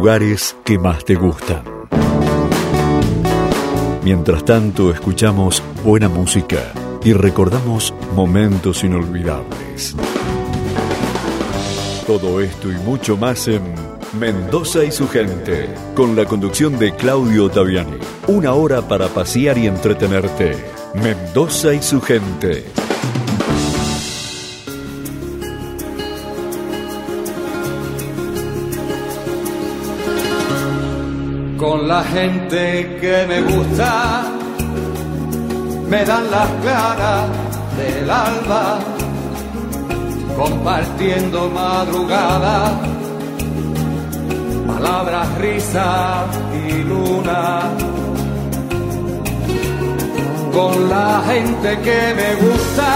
lugares que más te gustan. Mientras tanto, escuchamos buena música y recordamos momentos inolvidables. Todo esto y mucho más en Mendoza y su gente, con la conducción de Claudio Taviani. Una hora para pasear y entretenerte. Mendoza y su gente. La gente que me gusta, me dan las claras del alba, compartiendo madrugada, palabras, risas y luna. Con la gente que me gusta,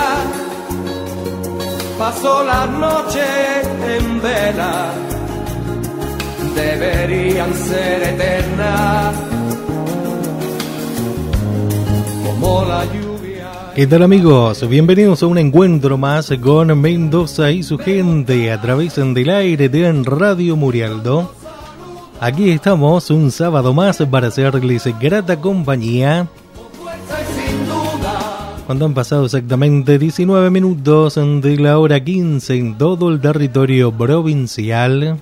paso las noches en vela deberían ser eternas como la lluvia. ¿Qué tal amigos? Bienvenidos a un encuentro más con Mendoza y su gente a través del aire de Radio Murialdo. Aquí estamos un sábado más para hacerles grata compañía. Cuando han pasado exactamente 19 minutos de la hora 15 en todo el territorio provincial.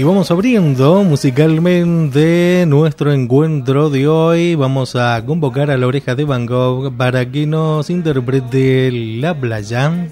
Y vamos abriendo musicalmente nuestro encuentro de hoy. Vamos a convocar a la oreja de Van Gogh para que nos interprete La Playa.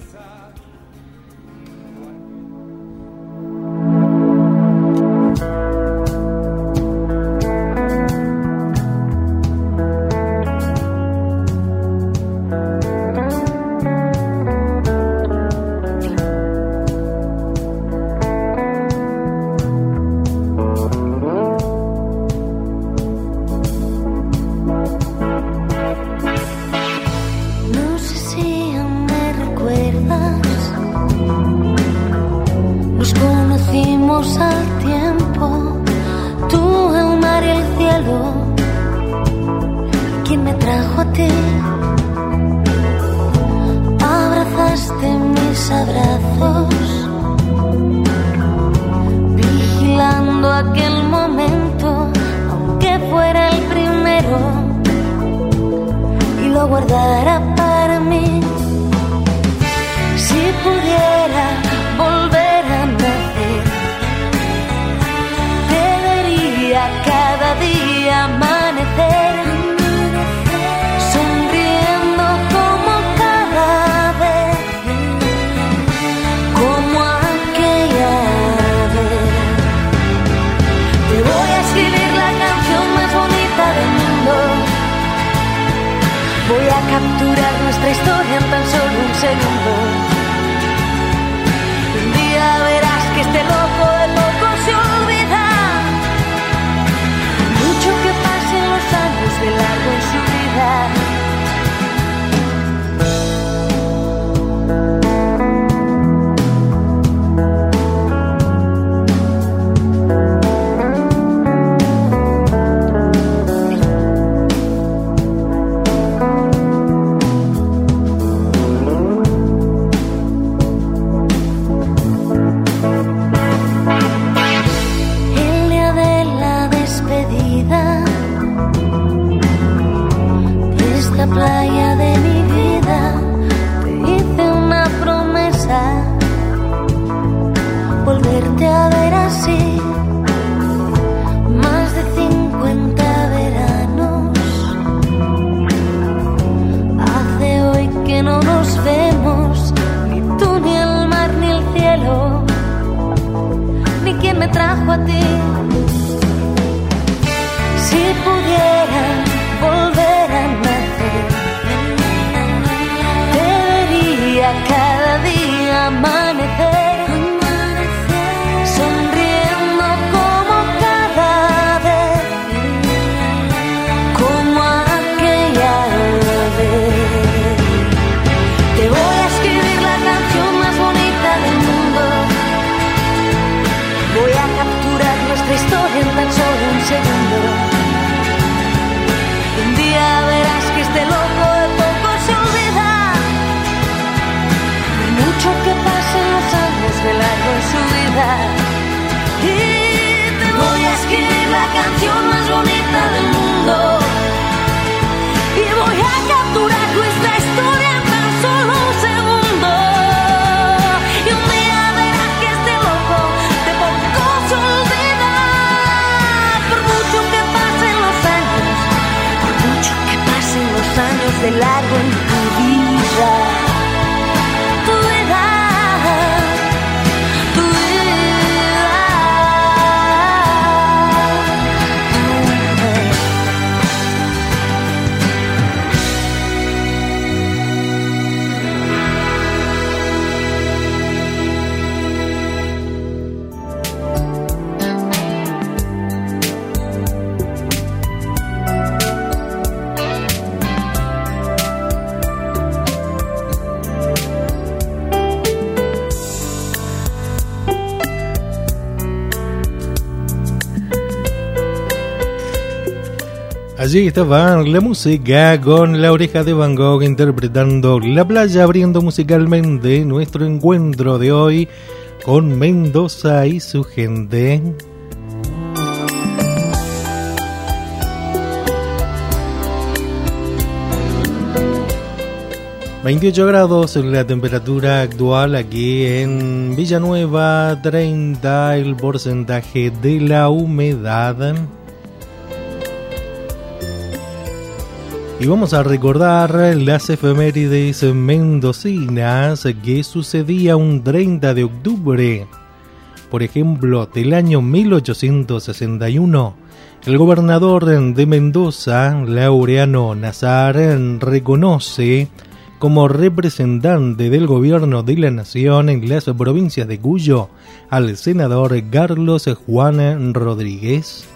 Allí estaba la música con la oreja de Van Gogh interpretando La playa, abriendo musicalmente nuestro encuentro de hoy con Mendoza y su gente. ...28 grados la temperatura actual aquí en Villanueva... ...30 el porcentaje de la humedad... Y vamos a recordar las efemérides mendocinas que sucedía un 30 de octubre. Por ejemplo, del año 1861, el gobernador de Mendoza, Laureano Nazar, reconoce como representante del gobierno de la nación en las provincias de Cuyo al senador Carlos Juan Rodríguez.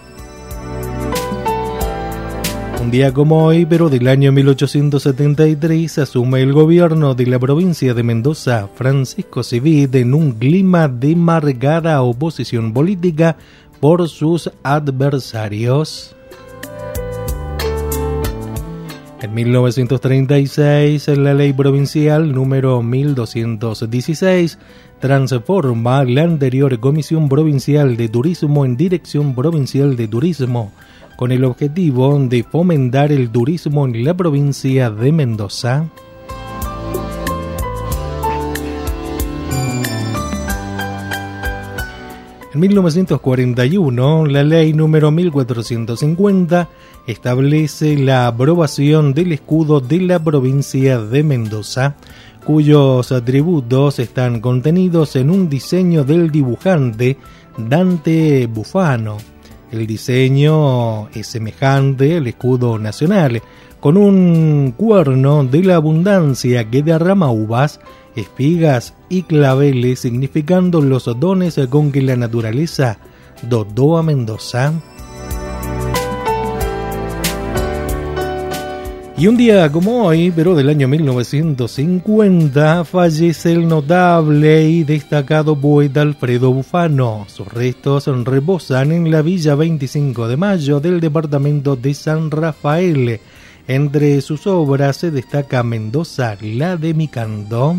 Un día como hoy, pero del año 1873, asume el gobierno de la provincia de Mendoza Francisco Civit en un clima de marcada oposición política por sus adversarios. En 1936, la ley provincial número 1216 transforma la anterior Comisión Provincial de Turismo en Dirección Provincial de Turismo con el objetivo de fomentar el turismo en la provincia de Mendoza. En 1941, la ley número 1450 establece la aprobación del escudo de la provincia de Mendoza, cuyos atributos están contenidos en un diseño del dibujante Dante Bufano. El diseño es semejante al escudo nacional, con un cuerno de la abundancia que derrama uvas, espigas y claveles, significando los dones con que la naturaleza dotó a Mendoza. Y un día como hoy, pero del año 1950, fallece el notable y destacado poeta Alfredo Bufano. Sus restos reposan en la Villa 25 de Mayo del departamento de San Rafael. Entre sus obras se destaca Mendoza, la de Micando.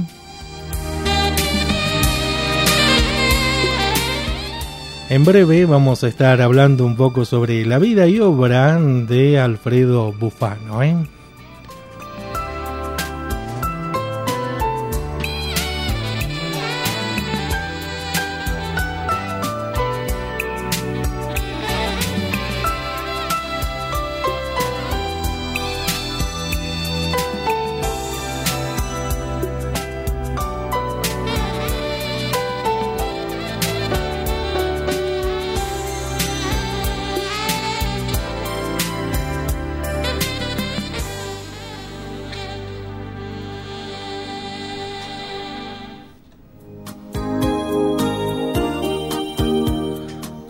En breve vamos a estar hablando un poco sobre la vida y obra de Alfredo Bufano. ¿eh?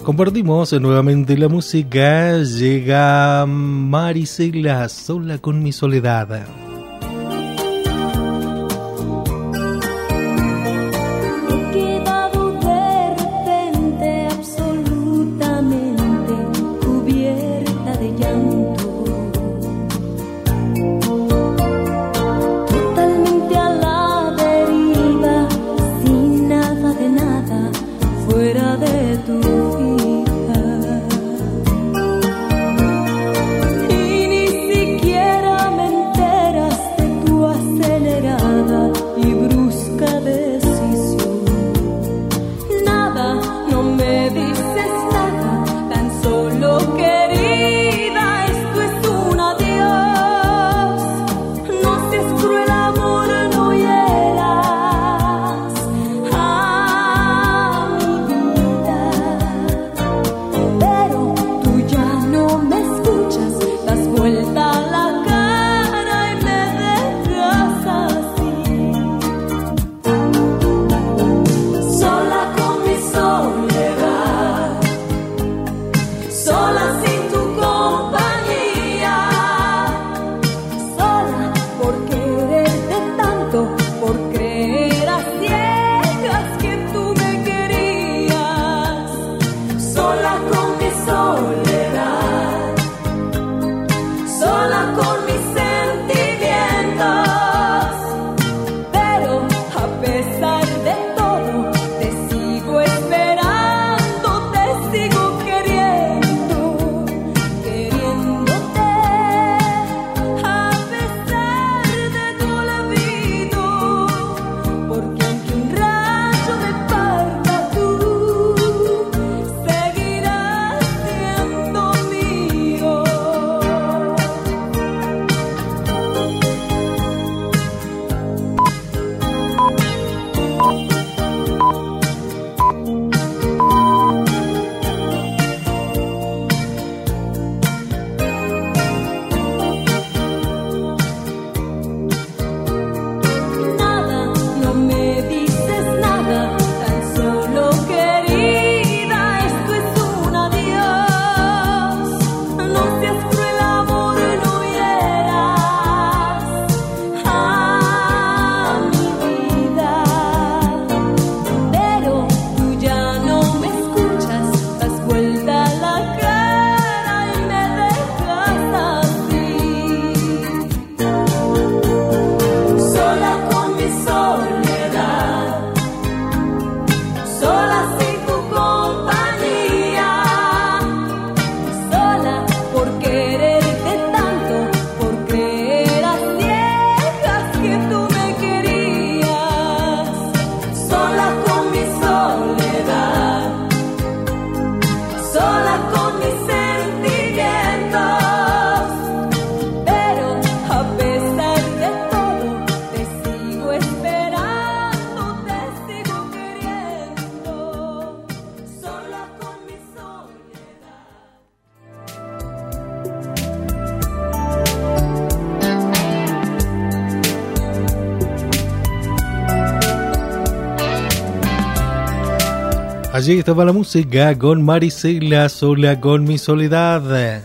Compartimos nuevamente la música. Llega Marisela sola con mi soledad. Allí estaba la música con Marisela, sola con mi soledad.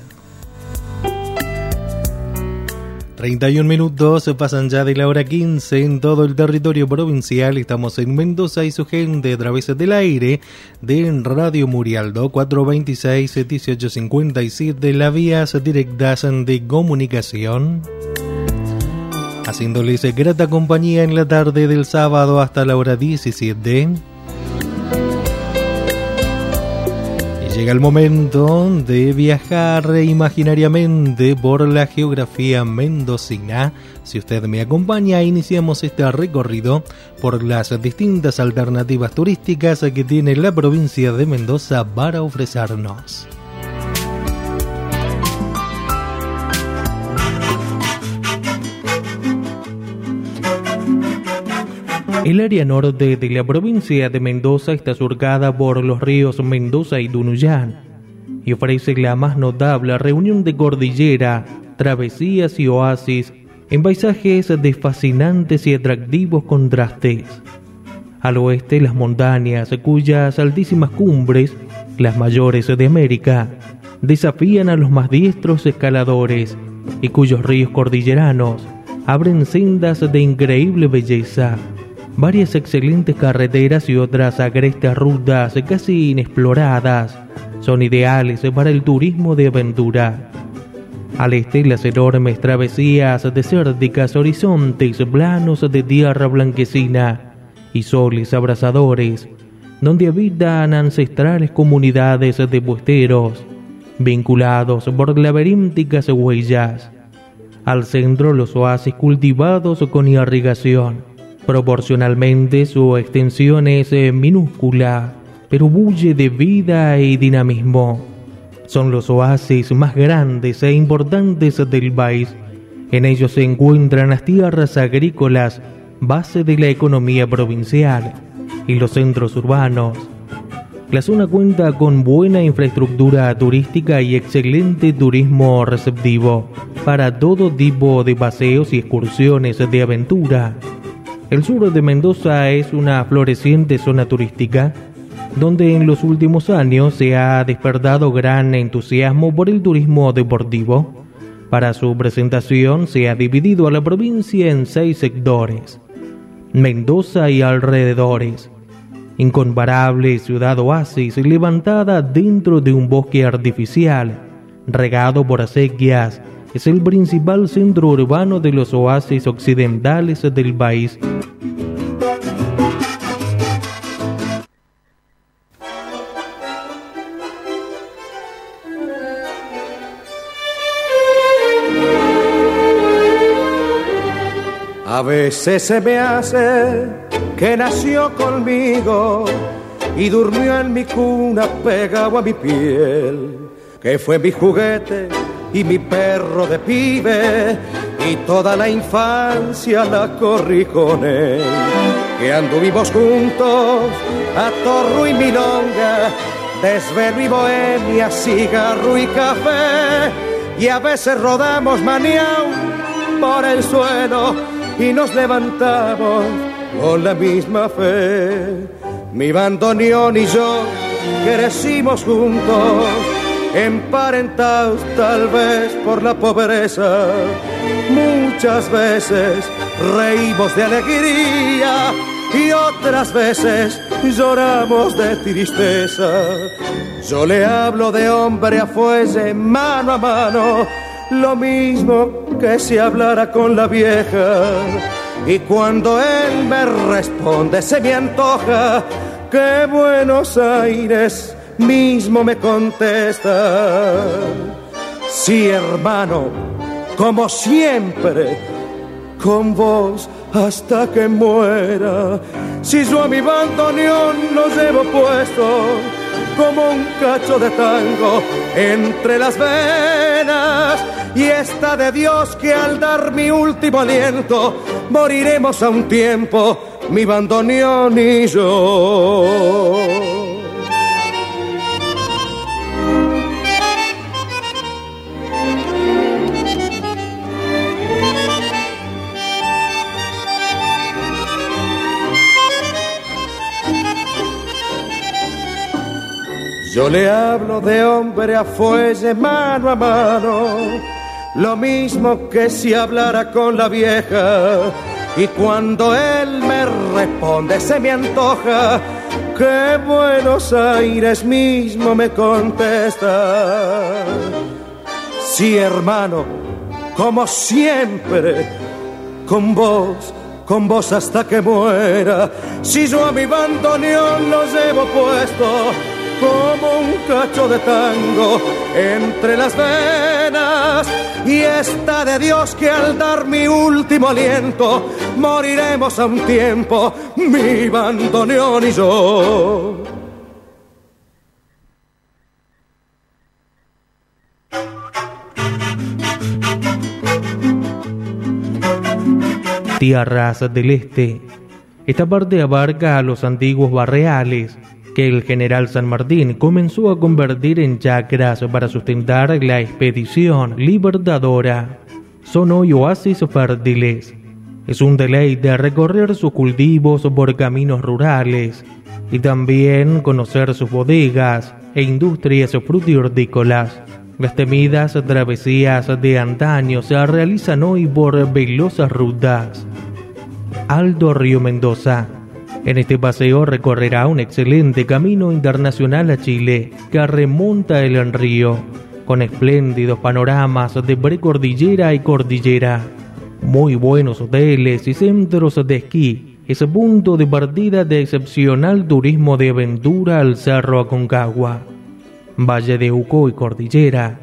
31 minutos se pasan ya de la hora 15 en todo el territorio provincial. Estamos en Mendoza y su gente a través del aire de Radio Murialdo 426-1857, las vías directas de comunicación. Haciéndoles grata compañía en la tarde del sábado hasta la hora 17. Llega el momento de viajar imaginariamente por la geografía mendocina. Si usted me acompaña, iniciamos este recorrido por las distintas alternativas turísticas que tiene la provincia de Mendoza para ofrecernos. El área norte de la provincia de Mendoza está surcada por los ríos Mendoza y Dunuyán y ofrece la más notable reunión de cordillera, travesías y oasis en paisajes de fascinantes y atractivos contrastes. Al oeste las montañas cuyas altísimas cumbres, las mayores de América, desafían a los más diestros escaladores y cuyos ríos cordilleranos abren sendas de increíble belleza varias excelentes carreteras y otras agrestas rutas casi inexploradas son ideales para el turismo de aventura. Al este las enormes travesías desérticas, horizontes planos de tierra blanquecina y soles abrasadores, donde habitan ancestrales comunidades de puesteros, vinculados por laberínticas huellas. Al centro los oasis cultivados con irrigación Proporcionalmente su extensión es eh, minúscula, pero bulle de vida y dinamismo. Son los oasis más grandes e importantes del país. En ellos se encuentran las tierras agrícolas, base de la economía provincial, y los centros urbanos. La zona cuenta con buena infraestructura turística y excelente turismo receptivo para todo tipo de paseos y excursiones de aventura. El sur de Mendoza es una floreciente zona turística donde en los últimos años se ha despertado gran entusiasmo por el turismo deportivo. Para su presentación se ha dividido a la provincia en seis sectores. Mendoza y alrededores. Incomparable ciudad oasis levantada dentro de un bosque artificial, regado por acequias, es el principal centro urbano de los oasis occidentales del país. A veces se me hace que nació conmigo y durmió en mi cuna pegado a mi piel, que fue mi juguete y mi perro de pibe y toda la infancia la corrí con él. Que anduvimos juntos a torro y milonga, desvelo y bohemia, cigarro y café y a veces rodamos maniao por el suelo y nos levantamos con la misma fe. Mi bandoneón y yo crecimos juntos, emparentados tal vez por la pobreza. Muchas veces reímos de alegría y otras veces lloramos de tristeza. Yo le hablo de hombre a fuese, mano a mano, lo mismo que si hablara con la vieja. Y cuando él me responde, se me antoja que Buenos Aires mismo me contesta. Sí, hermano, como siempre, con vos hasta que muera. Si yo a mi bandoneón lo llevo puesto como un cacho de tango entre las venas y está de Dios que al dar mi último aliento moriremos a un tiempo, mi bandoneón y yo. Yo le hablo de hombre a fuelle, mano a mano, lo mismo que si hablara con la vieja. Y cuando él me responde, se me antoja que Buenos Aires mismo me contesta. Sí, hermano, como siempre, con vos con vos hasta que muera. Si yo a mi bandoneón lo llevo puesto como un cacho de tango entre las venas. Y está de Dios que al dar mi último aliento moriremos a un tiempo, mi bandoneón y yo. tierras del este. Esta parte abarca a los antiguos barreales el general San Martín comenzó a convertir en chacras para sustentar la expedición libertadora. Son hoy oasis fértiles. Es un deleite recorrer sus cultivos por caminos rurales y también conocer sus bodegas e industrias frutihortícolas. Las temidas travesías de antaño se realizan hoy por velozas rutas. Aldo Río Mendoza. En este paseo recorrerá un excelente camino internacional a Chile que remonta el río, con espléndidos panoramas de precordillera y cordillera, muy buenos hoteles y centros de esquí. Es punto de partida de excepcional turismo de aventura al Cerro Aconcagua. Valle de Uco y Cordillera.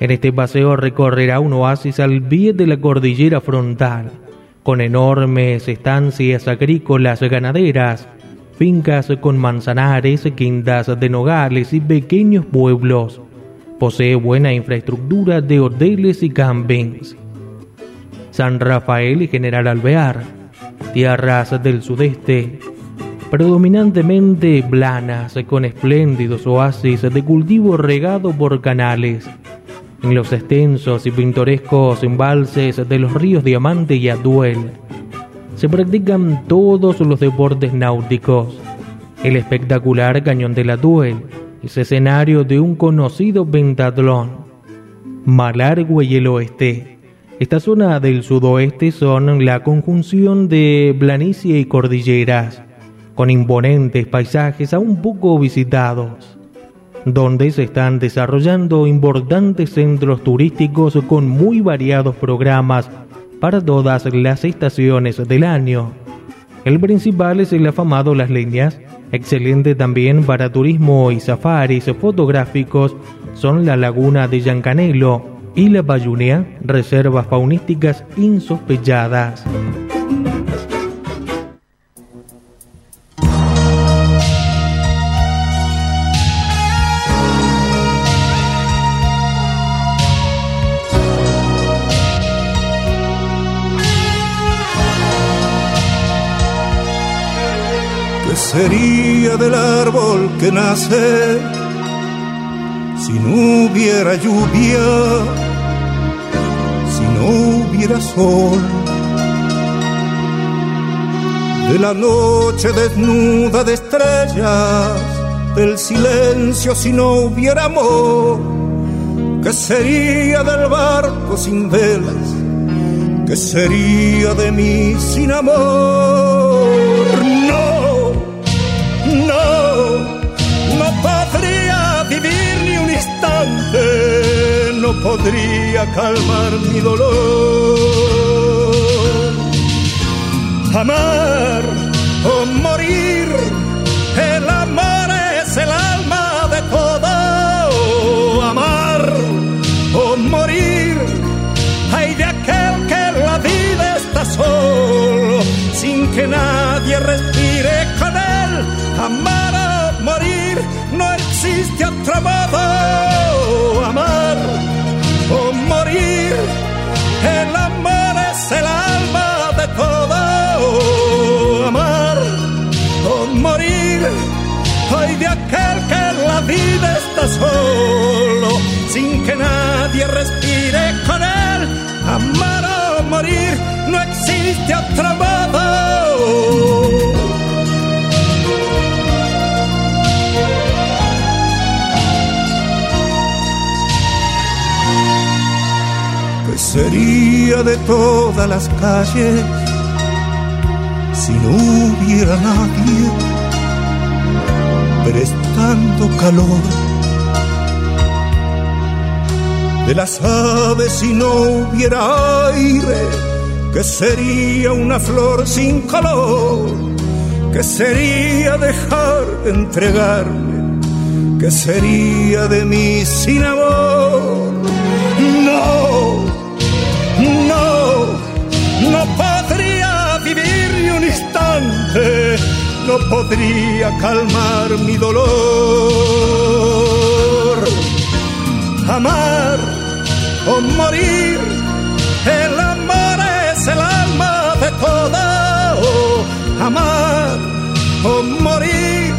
En este paseo recorrerá un oasis al pie de la cordillera frontal, con enormes estancias agrícolas ganaderas, fincas con manzanares, quintas de nogales y pequeños pueblos. Posee buena infraestructura de hoteles y campings. San Rafael y General Alvear, tierras del sudeste, predominantemente planas, con espléndidos oasis de cultivo regado por canales. En los extensos y pintorescos embalses de los ríos Diamante y Aduel se practican todos los deportes náuticos. El espectacular cañón de la Duel es escenario de un conocido pentatlón. Malargüe y el oeste. Esta zona del sudoeste son la conjunción de planicie y cordilleras con imponentes paisajes aún poco visitados, donde se están desarrollando importantes centros turísticos con muy variados programas para todas las estaciones del año. El principal es el afamado Las Leñas, excelente también para turismo y safaris fotográficos, son la laguna de Yancanelo y la Bayunea, reservas faunísticas insospechadas. Sería del árbol que nace si no hubiera lluvia, si no hubiera sol? De la noche desnuda de estrellas, del silencio si no hubiera amor, ¿qué sería del barco sin velas? ¿Qué sería de mí sin amor? No podría calmar mi dolor. Amar o morir, el amor es el alma de todo. Amar o morir, hay de aquel que la vida está solo, sin que nadie respire con él. Amar modo. Amar o morir. El amor es el alma de todo. Amar o morir. Hoy de aquel que la vida está solo, sin que nadie respire con él. Amar o morir, no existe otro modo. Sería de todas las calles si no hubiera nadie prestando calor? De las aves si no hubiera aire, que sería una flor sin color, que sería dejar de entregarme, que sería de mí sin amor. No podría calmar mi dolor. Amar o morir, el amor es el alma de toda. amar o morir,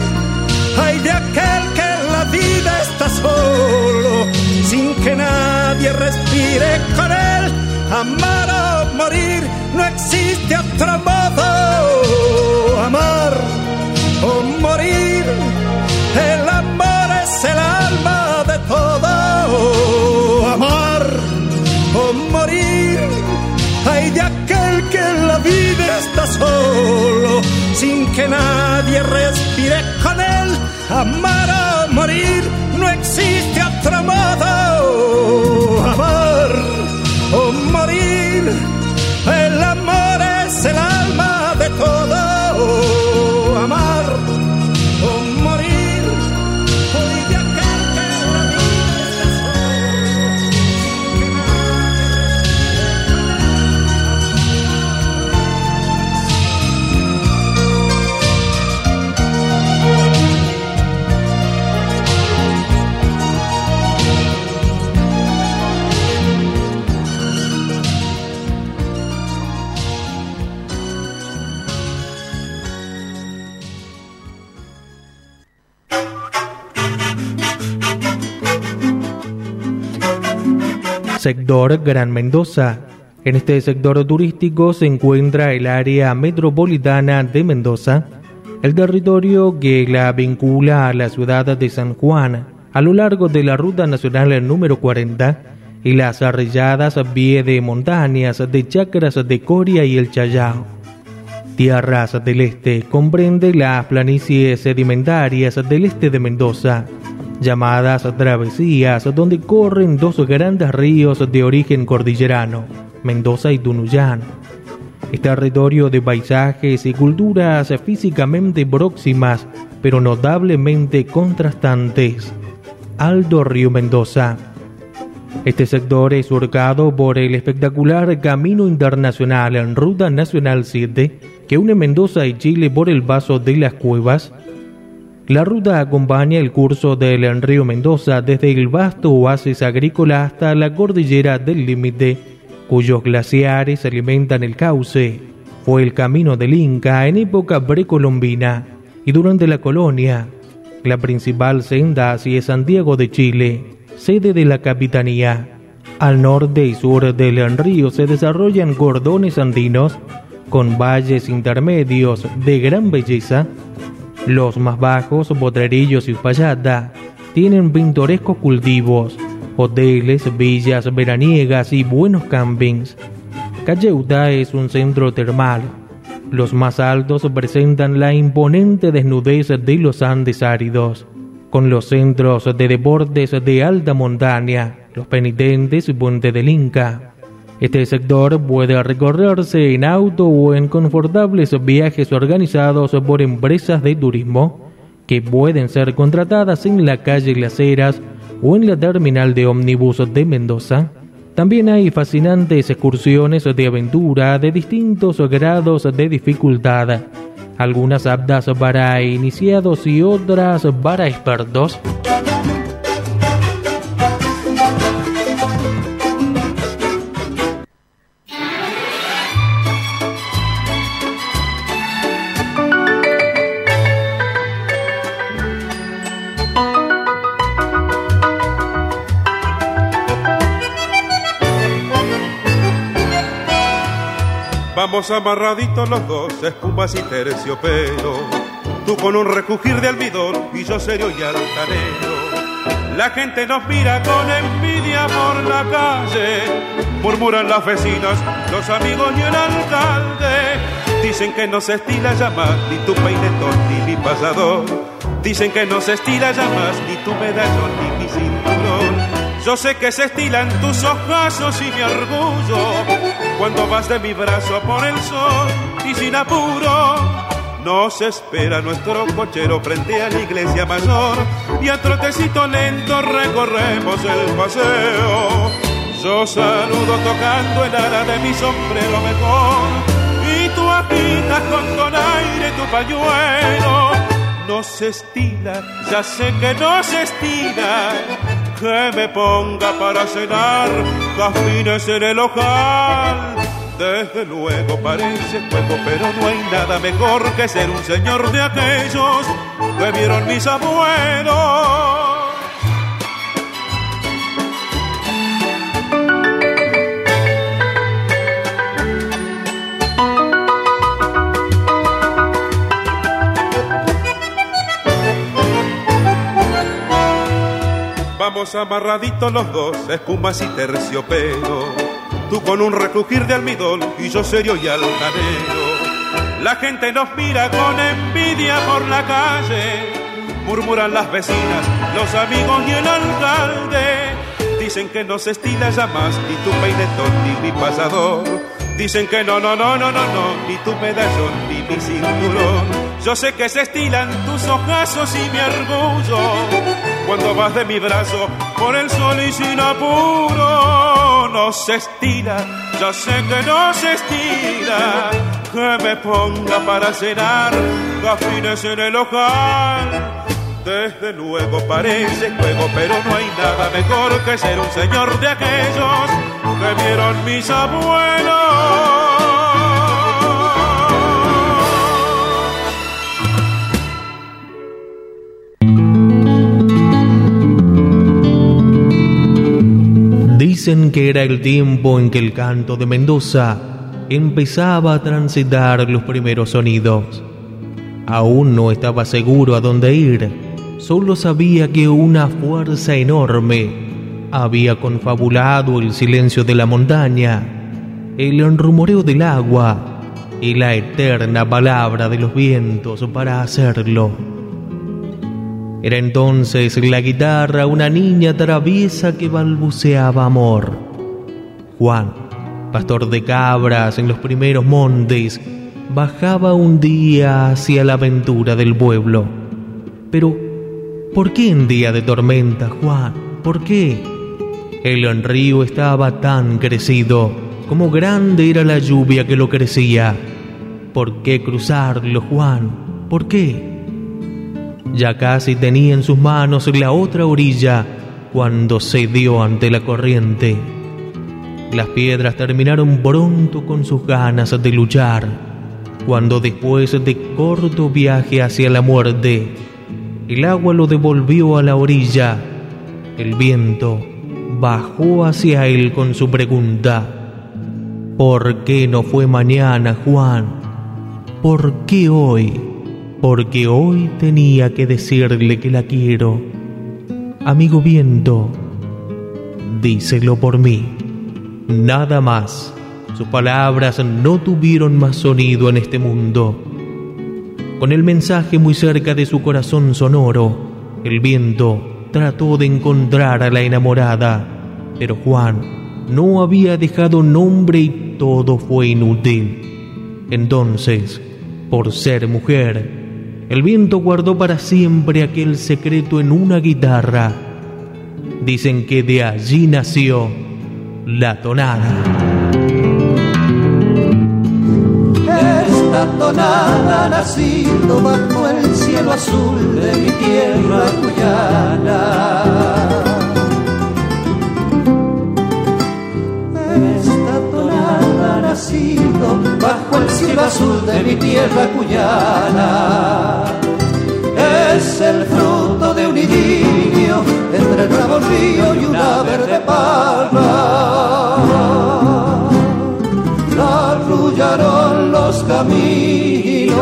hay de aquel que en la vida está solo, sin que nadie respire con él. Amar o morir, no existe otro modo. Amar o morir, el amor es el alma de todo. Amar o morir, hay de aquel que en la vida está solo, sin que nadie respire con él. Amar o morir, no existe otro modo. Amar el amor es el alma de todo. Sector Gran Mendoza. En este sector turístico se encuentra el área metropolitana de Mendoza, el territorio que la vincula a la ciudad de San Juan a lo largo de la ruta nacional número 40 y las arrelladas vías de montañas de Chacras de Coria y el Chayao. Tierras del Este comprende las planicies sedimentarias del este de Mendoza, llamadas travesías, donde corren dos grandes ríos de origen cordillerano, Mendoza y Tunuyán. Es territorio de paisajes y culturas físicamente próximas, pero notablemente contrastantes. Alto Río Mendoza. Este sector es surcado por el espectacular Camino Internacional en Ruta Nacional 7 que une Mendoza y Chile por el Vaso de las Cuevas. La ruta acompaña el curso del río Mendoza desde el vasto oasis agrícola hasta la cordillera del límite, cuyos glaciares alimentan el cauce. Fue el camino del Inca en época precolombina y durante la colonia. La principal senda hacia Santiago de Chile, sede de la capitanía. Al norte y sur del río se desarrollan gordones andinos con valles intermedios de gran belleza. Los más bajos, Potrerillos y Uspallata, tienen pintorescos cultivos, hoteles, villas veraniegas y buenos campings. Calleuta es un centro termal. Los más altos presentan la imponente desnudez de los Andes áridos, con los centros de deportes de alta montaña, los penitentes y Puente del Inca. Este sector puede recorrerse en auto o en confortables viajes organizados por empresas de turismo que pueden ser contratadas en la calle Las Heras o en la terminal de ómnibus de Mendoza. También hay fascinantes excursiones de aventura de distintos grados de dificultad, algunas aptas para iniciados y otras para expertos. Vamos amarraditos los dos, espumas y terciopelo. Tú con un recugir de almidón y yo serio y altanero. La gente nos mira con envidia por la calle murmuran las vecinas, los amigos y el alcalde. Dicen que no se estila ya más ni tu peinetón ni mi pasador. Dicen que no se estila ya más ni tu medallón ni mi cinturón. Yo sé que se estilan tus ojazos y mi orgullo cuando vas de mi brazo por el sol y sin apuro. Nos espera nuestro cochero frente a la iglesia mayor y a trotecito lento recorremos el paseo. Yo saludo tocando el ala de mi sombrero mejor y tú agitas con donaire tu pañuelo. No se ya sé que no se que me ponga para cenar cafines en el ojal. Desde luego parece juego, pero no hay nada mejor que ser un señor de aquellos que vieron mis abuelos. Vamos amarraditos los dos, espumas y terciopelo. Tú con un recrujir de almidón y yo serio y altanero. La gente nos mira con envidia por la calle. Murmuran las vecinas, los amigos y el alcalde. Dicen que no se estila ya más ni tu peinetón ni mi pasador. Dicen que no, no, no, no, no, no, ni tu medallón ni mi cinturón. Yo sé que se estilan tus ojazos y mi orgullo cuando vas de mi brazo por el sol y sin apuro. No se estira, ya sé que no se estira, que me ponga para cenar gafines en el ojal. Desde luego parece juego, pero no hay nada mejor que ser un señor de aquellos que vieron mis abuelos. Dicen que era el tiempo en que el canto de Mendoza empezaba a transitar los primeros sonidos. Aún no estaba seguro a dónde ir, solo sabía que una fuerza enorme había confabulado el silencio de la montaña, el enrumoreo del agua y la eterna palabra de los vientos para hacerlo. Era entonces la guitarra una niña traviesa que balbuceaba amor. Juan, pastor de cabras en los primeros montes, bajaba un día hacia la aventura del pueblo. Pero, ¿por qué en día de tormenta, Juan? ¿Por qué? El río estaba tan crecido, como grande era la lluvia que lo crecía. ¿Por qué cruzarlo, Juan? ¿Por qué? Ya casi tenía en sus manos la otra orilla cuando cedió ante la corriente. Las piedras terminaron pronto con sus ganas de luchar, cuando después de corto viaje hacia la muerte, el agua lo devolvió a la orilla. El viento bajó hacia él con su pregunta. ¿Por qué no fue mañana, Juan? ¿Por qué hoy? Porque hoy tenía que decirle que la quiero. Amigo viento, díselo por mí. Nada más. Sus palabras no tuvieron más sonido en este mundo. Con el mensaje muy cerca de su corazón sonoro, el viento trató de encontrar a la enamorada, pero Juan no había dejado nombre y todo fue inútil. Entonces, por ser mujer, el viento guardó para siempre aquel secreto en una guitarra. Dicen que de allí nació la tonada. Esta tonada ha nacido bajo el cielo azul de mi tierra guyana. Bajo el cielo azul de mi tierra cuyana. Es el fruto de un idilio entre el bravo río y una verde palma. La arrullaron los caminos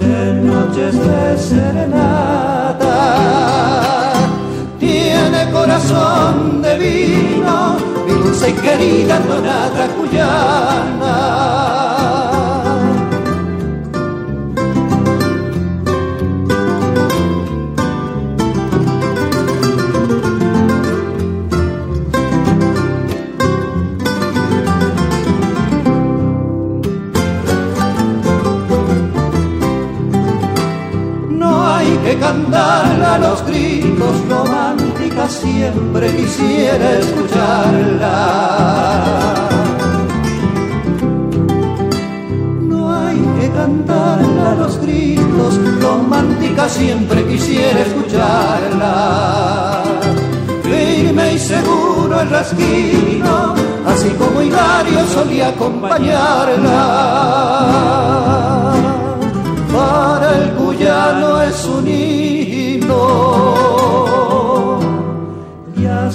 en noches de serenata. Tiene corazón de vida dulce y querida tonada cuyana. cantarla a los gritos siempre quisiera escucharla. No hay que cantarla a los gritos romántica siempre quisiera escucharla. Firme y seguro el rasguino, así como Hilario solía acompañarla para el cuyano es un himno.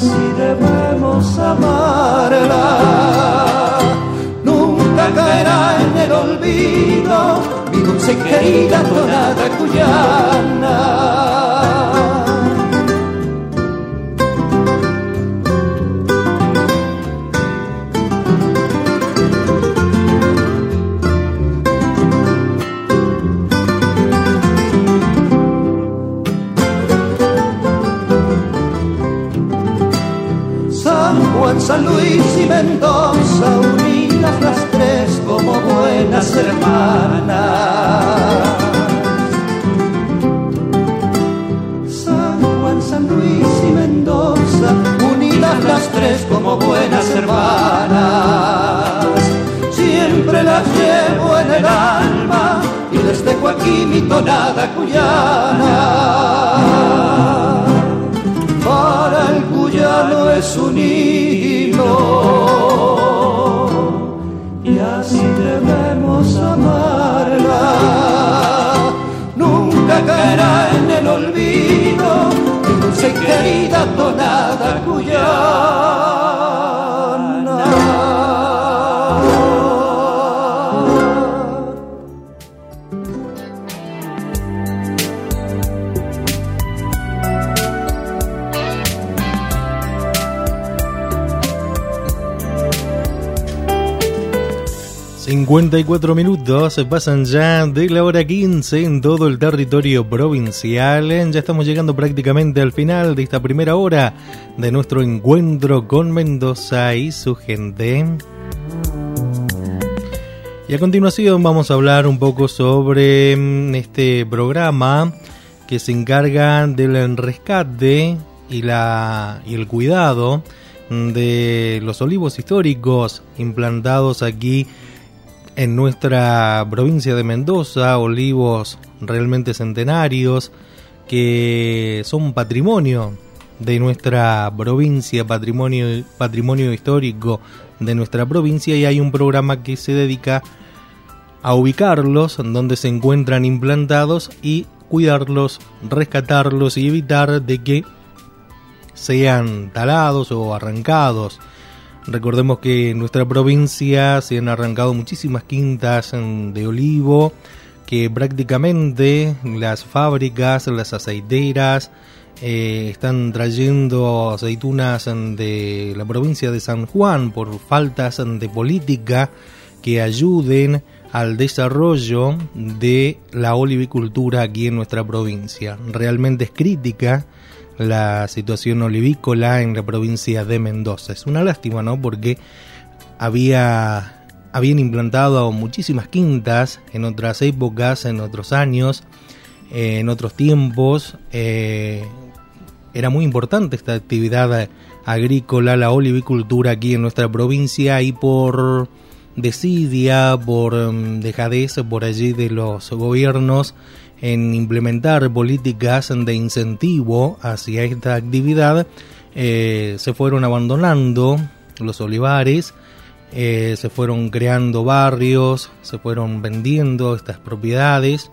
Así debemos amarla. Nunca caerá en el olvido mi dulce y querida tonada cuyana. San Luis y Mendoza, unidas las tres como buenas hermanas. San Juan, San Luis y Mendoza, unidas las tres como buenas hermanas. Siempre las llevo en el alma y les dejo aquí mi tonada cuyana. Para el cuyano es unir olvido, dulce y querida tonada. 54 minutos se pasan ya de la hora 15 en todo el territorio provincial. Ya estamos llegando prácticamente al final de esta primera hora de nuestro encuentro con Mendoza y su gente. Y a continuación vamos a hablar un poco sobre mm, este programa que se encarga del rescate y, la, y el cuidado de los olivos históricos implantados aquí en nuestra provincia de Mendoza, olivos realmente centenarios que son patrimonio de nuestra provincia, patrimonio, patrimonio histórico de nuestra provincia y hay un programa que se dedica a ubicarlos donde se encuentran implantados y cuidarlos, rescatarlos y evitar de que sean talados o arrancados Recordemos que en nuestra provincia se han arrancado muchísimas quintas de olivo, que prácticamente las fábricas, las aceiteras, eh, están trayendo aceitunas de la provincia de San Juan por faltas de política que ayuden al desarrollo de la olivicultura aquí en nuestra provincia. Realmente es crítica la situación olivícola en la provincia de Mendoza. Es una lástima, ¿no? Porque había, habían implantado muchísimas quintas en otras épocas, en otros años, en otros tiempos. Eh, era muy importante esta actividad agrícola, la olivicultura aquí en nuestra provincia y por desidia, por mm, dejadez por allí de los gobiernos, en implementar políticas de incentivo hacia esta actividad, eh, se fueron abandonando los olivares, eh, se fueron creando barrios, se fueron vendiendo estas propiedades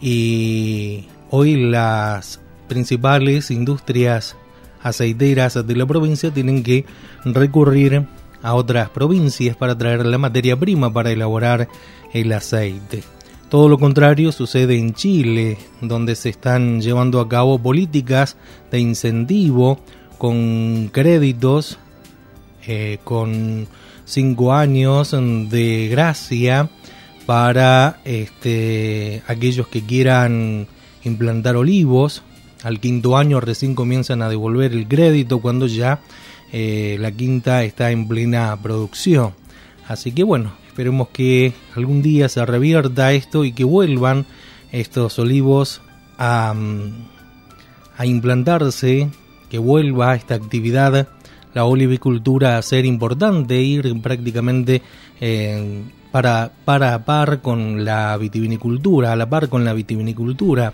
y hoy las principales industrias aceiteras de la provincia tienen que recurrir a otras provincias para traer la materia prima para elaborar el aceite. Todo lo contrario sucede en Chile, donde se están llevando a cabo políticas de incentivo con créditos eh, con cinco años de gracia para este, aquellos que quieran implantar olivos. Al quinto año recién comienzan a devolver el crédito cuando ya eh, la quinta está en plena producción. Así que bueno, esperemos que algún día se revierta esto y que vuelvan estos olivos a, a implantarse, que vuelva esta actividad, la olivicultura a ser importante, ir prácticamente eh, para, para a par con la vitivinicultura, a la par con la vitivinicultura.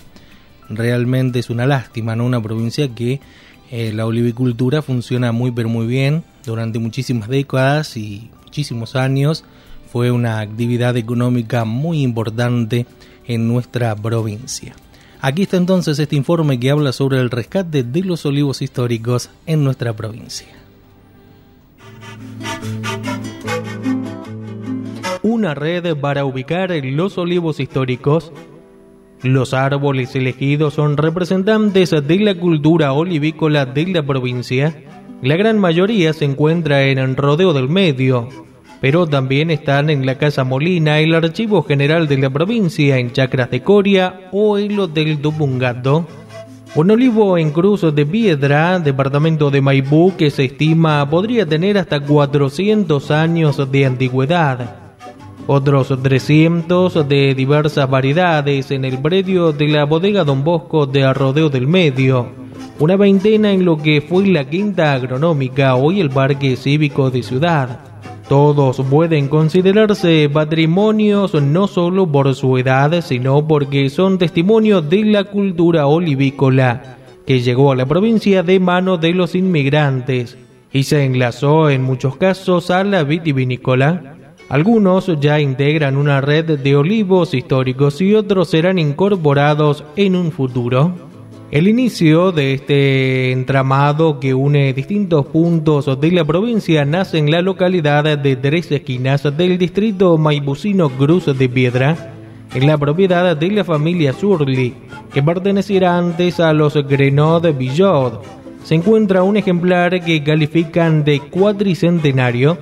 Realmente es una lástima, ¿no? Una provincia que eh, la olivicultura funciona muy pero muy bien durante muchísimas décadas y muchísimos años. Fue una actividad económica muy importante en nuestra provincia. Aquí está entonces este informe que habla sobre el rescate de los olivos históricos en nuestra provincia. una red para ubicar los olivos históricos. Los árboles elegidos son representantes de la cultura olivícola de la provincia. La gran mayoría se encuentra en el Rodeo del Medio, pero también están en la Casa Molina, el Archivo General de la provincia, en Chacras de Coria o el Hotel Dupungato. Un olivo en cruz de piedra, departamento de Maipú, que se estima podría tener hasta 400 años de antigüedad otros 300 de diversas variedades en el predio de la bodega Don Bosco de Arrodeo del Medio, una veintena en lo que fue la quinta agronómica, hoy el parque cívico de ciudad. Todos pueden considerarse patrimonios no solo por su edad, sino porque son testimonio de la cultura olivícola que llegó a la provincia de mano de los inmigrantes y se enlazó en muchos casos a la vitivinícola algunos ya integran una red de olivos históricos y otros serán incorporados en un futuro. El inicio de este entramado que une distintos puntos de la provincia nace en la localidad de Tres Esquinas del distrito maibucino Cruz de Piedra, en la propiedad de la familia Surly, que perteneciera antes a los Grenod Villot. Se encuentra un ejemplar que califican de cuatricentenario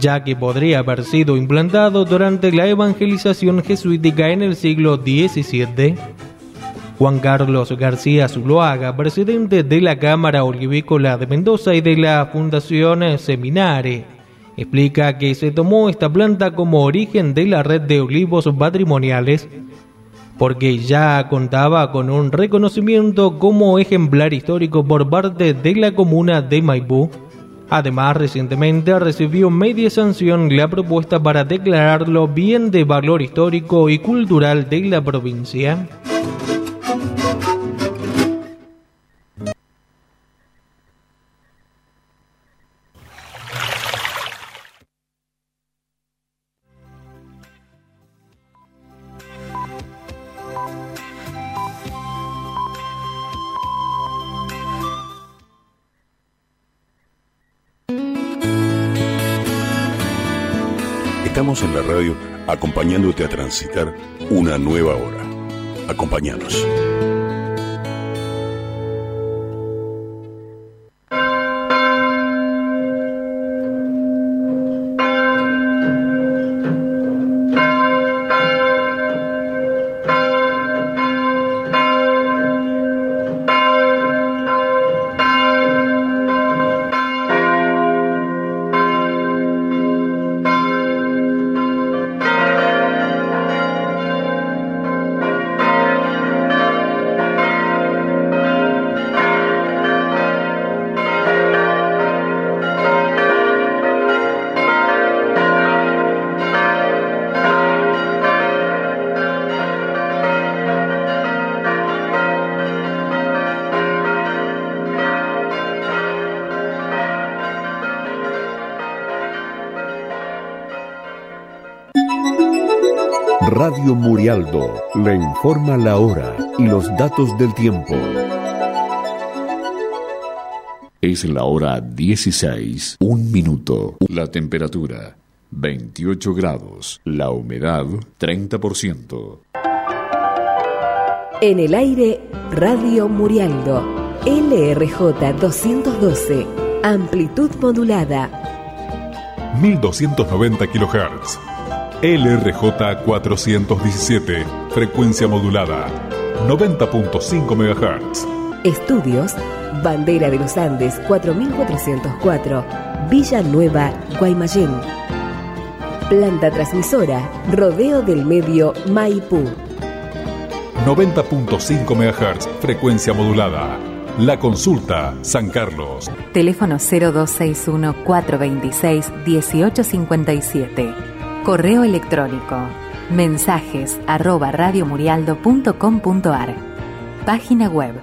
ya que podría haber sido implantado durante la evangelización jesuítica en el siglo XVII. Juan Carlos García Zuloaga, presidente de la Cámara Olivícola de Mendoza y de la Fundación Seminare, explica que se tomó esta planta como origen de la red de olivos patrimoniales porque ya contaba con un reconocimiento como ejemplar histórico por parte de la comuna de Maipú Además, recientemente recibió media sanción la propuesta para declararlo bien de valor histórico y cultural de la provincia. Estamos en la radio acompañándote a transitar una nueva hora. Acompáñanos. Radio Murialdo le informa la hora y los datos del tiempo. Es la hora 16, un minuto. La temperatura 28 grados. La humedad 30%. En el aire, Radio Murialdo. LRJ 212. Amplitud modulada 1290 kHz. LRJ 417, frecuencia modulada, 90.5 MHz. Estudios, Bandera de los Andes 4404, Villa Nueva, Guaymallén. Planta transmisora, Rodeo del Medio, Maipú. 90.5 MHz, frecuencia modulada. La Consulta, San Carlos. Teléfono 0261-426-1857. Correo electrónico. Mensajes arroba radiomurialdo.com.ar. Página web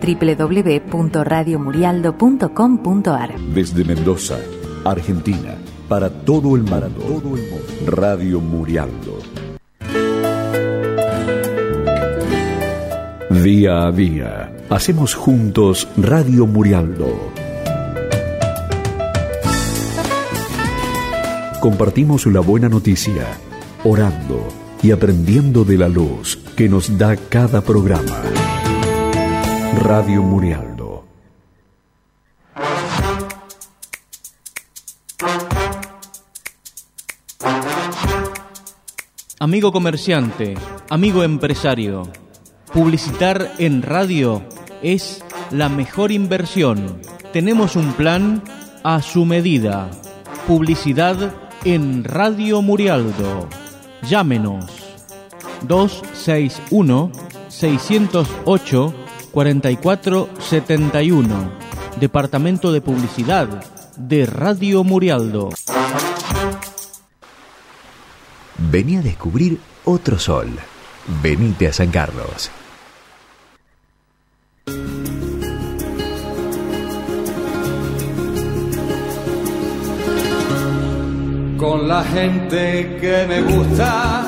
www.radiomurialdo.com.ar. Desde Mendoza, Argentina, para todo el mundo. Radio Murialdo. Día a día, hacemos juntos Radio Murialdo. Compartimos la buena noticia, orando y aprendiendo de la luz que nos da cada programa. Radio Murialdo. Amigo comerciante, amigo empresario, publicitar en radio es la mejor inversión. Tenemos un plan a su medida. Publicidad en Radio Murialdo. Llámenos 261 608 4471. Departamento de Publicidad de Radio Murialdo. Vení a descubrir otro sol. Venite a San Carlos. Con la gente que me gusta,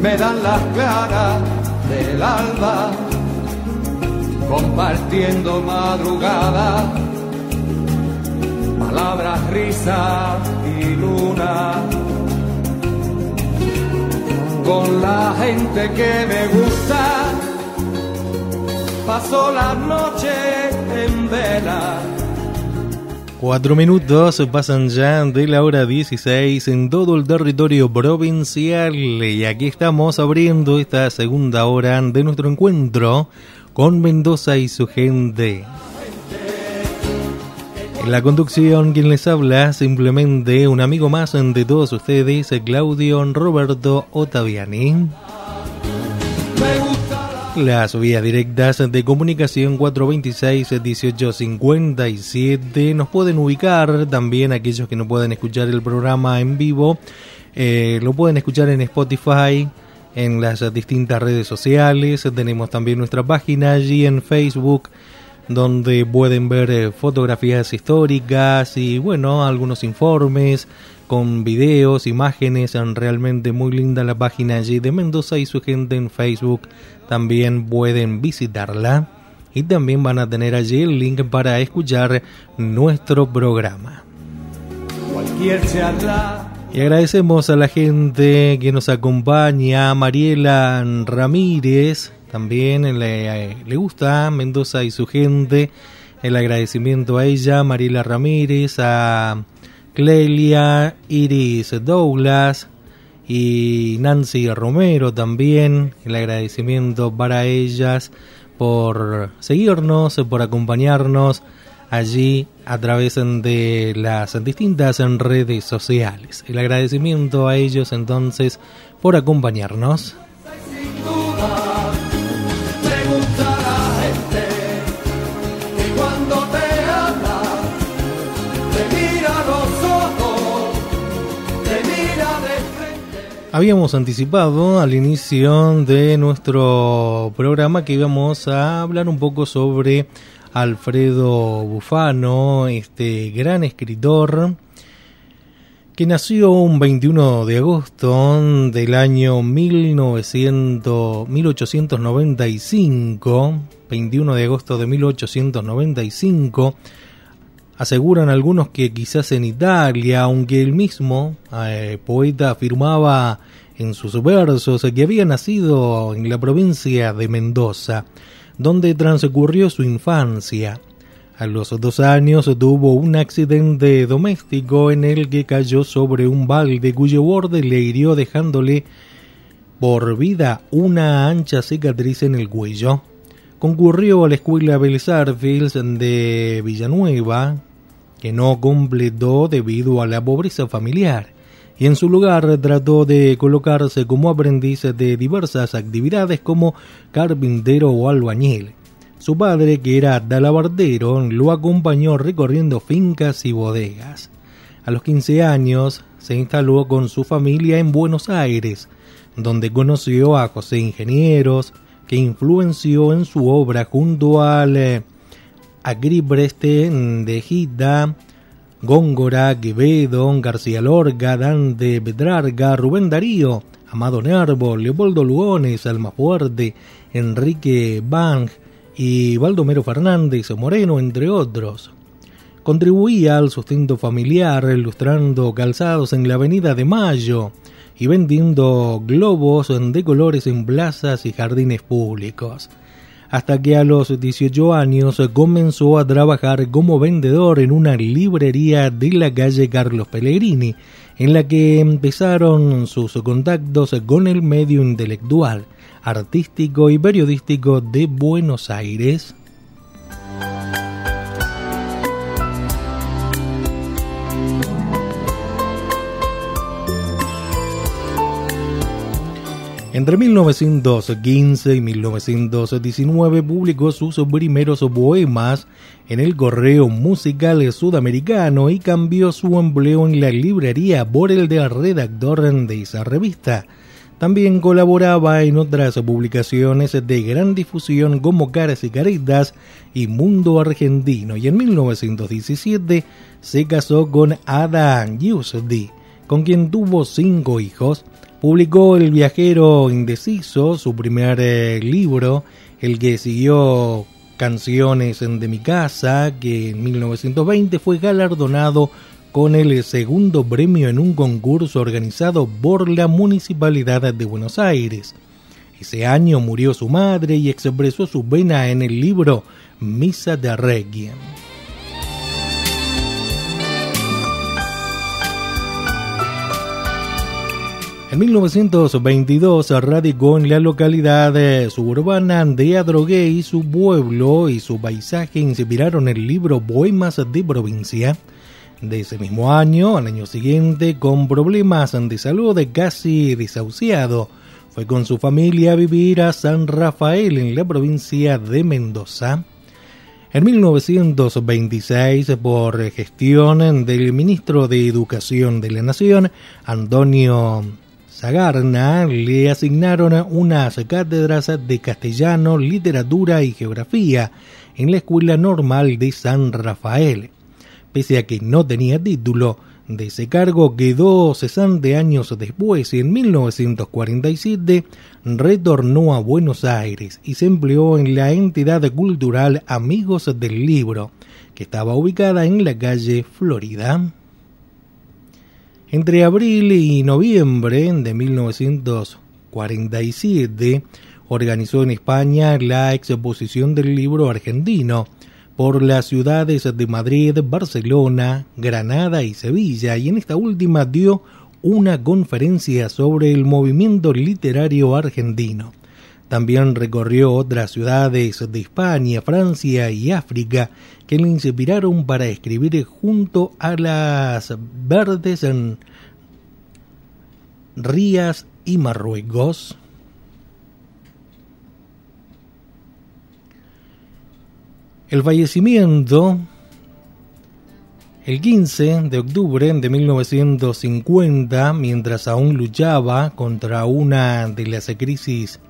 me dan las claras del alba, compartiendo madrugada, palabras, risas y luna. Con la gente que me gusta, paso la noche en vela. Cuatro minutos pasan ya de la hora 16 en todo el territorio provincial y aquí estamos abriendo esta segunda hora de nuestro encuentro con Mendoza y su gente. En la conducción, quien les habla, simplemente un amigo más de todos ustedes, Claudio Roberto Ottaviani. Las vías directas de comunicación 426-1857 nos pueden ubicar también aquellos que no pueden escuchar el programa en vivo. eh, lo pueden escuchar en Spotify, en las distintas redes sociales. Tenemos también nuestra página allí en Facebook donde pueden ver eh, fotografías históricas y bueno, algunos informes con videos, imágenes, en realmente muy linda la página allí de Mendoza y su gente en Facebook. También pueden visitarla y también van a tener allí el link para escuchar nuestro programa. Y agradecemos a la gente que nos acompaña, Mariela Ramírez, también le, le gusta Mendoza y su gente. El agradecimiento a ella, Mariela Ramírez, a Clelia, Iris Douglas y Nancy Romero también. El agradecimiento para ellas por seguirnos, por acompañarnos allí a través de las distintas redes sociales. El agradecimiento a ellos entonces por acompañarnos. Habíamos anticipado al inicio de nuestro programa que íbamos a hablar un poco sobre Alfredo Bufano, este gran escritor que nació un 21 de agosto del año 1900, 1895, 21 de agosto de 1895, aseguran algunos que quizás en Italia, aunque el mismo eh, poeta afirmaba en sus versos que había nacido en la provincia de Mendoza, donde transcurrió su infancia. A los dos años tuvo un accidente doméstico en el que cayó sobre un balde cuyo borde le hirió dejándole por vida una ancha cicatriz en el cuello. Concurrió a la escuela Belezar de Villanueva, que no completó debido a la pobreza familiar, y en su lugar trató de colocarse como aprendiz de diversas actividades como carpintero o albañil. Su padre, que era talabardero, lo acompañó recorriendo fincas y bodegas. A los 15 años se instaló con su familia en Buenos Aires, donde conoció a José Ingenieros, que influenció en su obra junto al eh, de Gita, Góngora, Quevedo, García Lorca, Dante Petrarca, Rubén Darío, Amado Nervo, Leopoldo Lugones, Almafuerte, Enrique Bang, y Baldomero Fernández Moreno, entre otros. Contribuía al sustento familiar ilustrando calzados en la Avenida de Mayo y vendiendo globos de colores en plazas y jardines públicos. Hasta que a los 18 años comenzó a trabajar como vendedor en una librería de la calle Carlos Pellegrini, en la que empezaron sus contactos con el medio intelectual artístico y periodístico de Buenos Aires. Entre 1915 y 1919 publicó sus primeros poemas en el correo musical sudamericano y cambió su empleo en la librería por el de redactor de esa revista. También colaboraba en otras publicaciones de gran difusión como Caras y Caretas y Mundo Argentino y en 1917 se casó con Ada Yusdi, con quien tuvo cinco hijos. Publicó El viajero indeciso, su primer eh, libro, el que siguió Canciones de mi casa, que en 1920 fue galardonado con el segundo premio en un concurso organizado por la Municipalidad de Buenos Aires. Ese año murió su madre y expresó su pena en el libro Misa de Requiem. En 1922 radicó en la localidad suburbana de Adrogué y su pueblo y su paisaje inspiraron el libro Poemas de Provincia de ese mismo año, al año siguiente, con problemas de salud casi desahuciado, fue con su familia a vivir a San Rafael en la provincia de Mendoza. En 1926, por gestión del ministro de Educación de la Nación, Antonio Zagarna, le asignaron unas cátedras de castellano, literatura y geografía en la Escuela Normal de San Rafael pese a que no tenía título. De ese cargo quedó 60 años después y en 1947 retornó a Buenos Aires y se empleó en la entidad cultural Amigos del Libro, que estaba ubicada en la calle Florida. Entre abril y noviembre de 1947 organizó en España la exposición del libro argentino, por las ciudades de Madrid, Barcelona, Granada y Sevilla y en esta última dio una conferencia sobre el movimiento literario argentino. También recorrió otras ciudades de España, Francia y África que le inspiraron para escribir junto a las verdes en Rías y Marruecos. El fallecimiento el 15 de octubre de 1950, mientras aún luchaba contra una de las crisis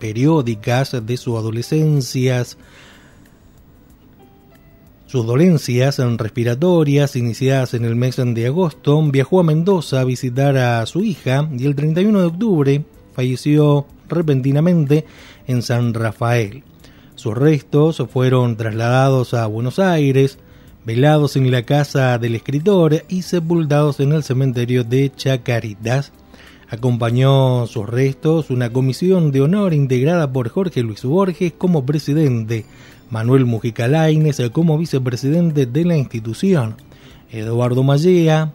periódicas de su adolescencia, sus dolencias respiratorias iniciadas en el mes de agosto, viajó a Mendoza a visitar a su hija y el 31 de octubre falleció repentinamente en San Rafael. Sus restos fueron trasladados a Buenos Aires, velados en la casa del escritor y sepultados en el cementerio de Chacaritas. Acompañó sus restos una comisión de honor integrada por Jorge Luis Borges como presidente, Manuel Mujica Laines como vicepresidente de la institución, Eduardo Mallea,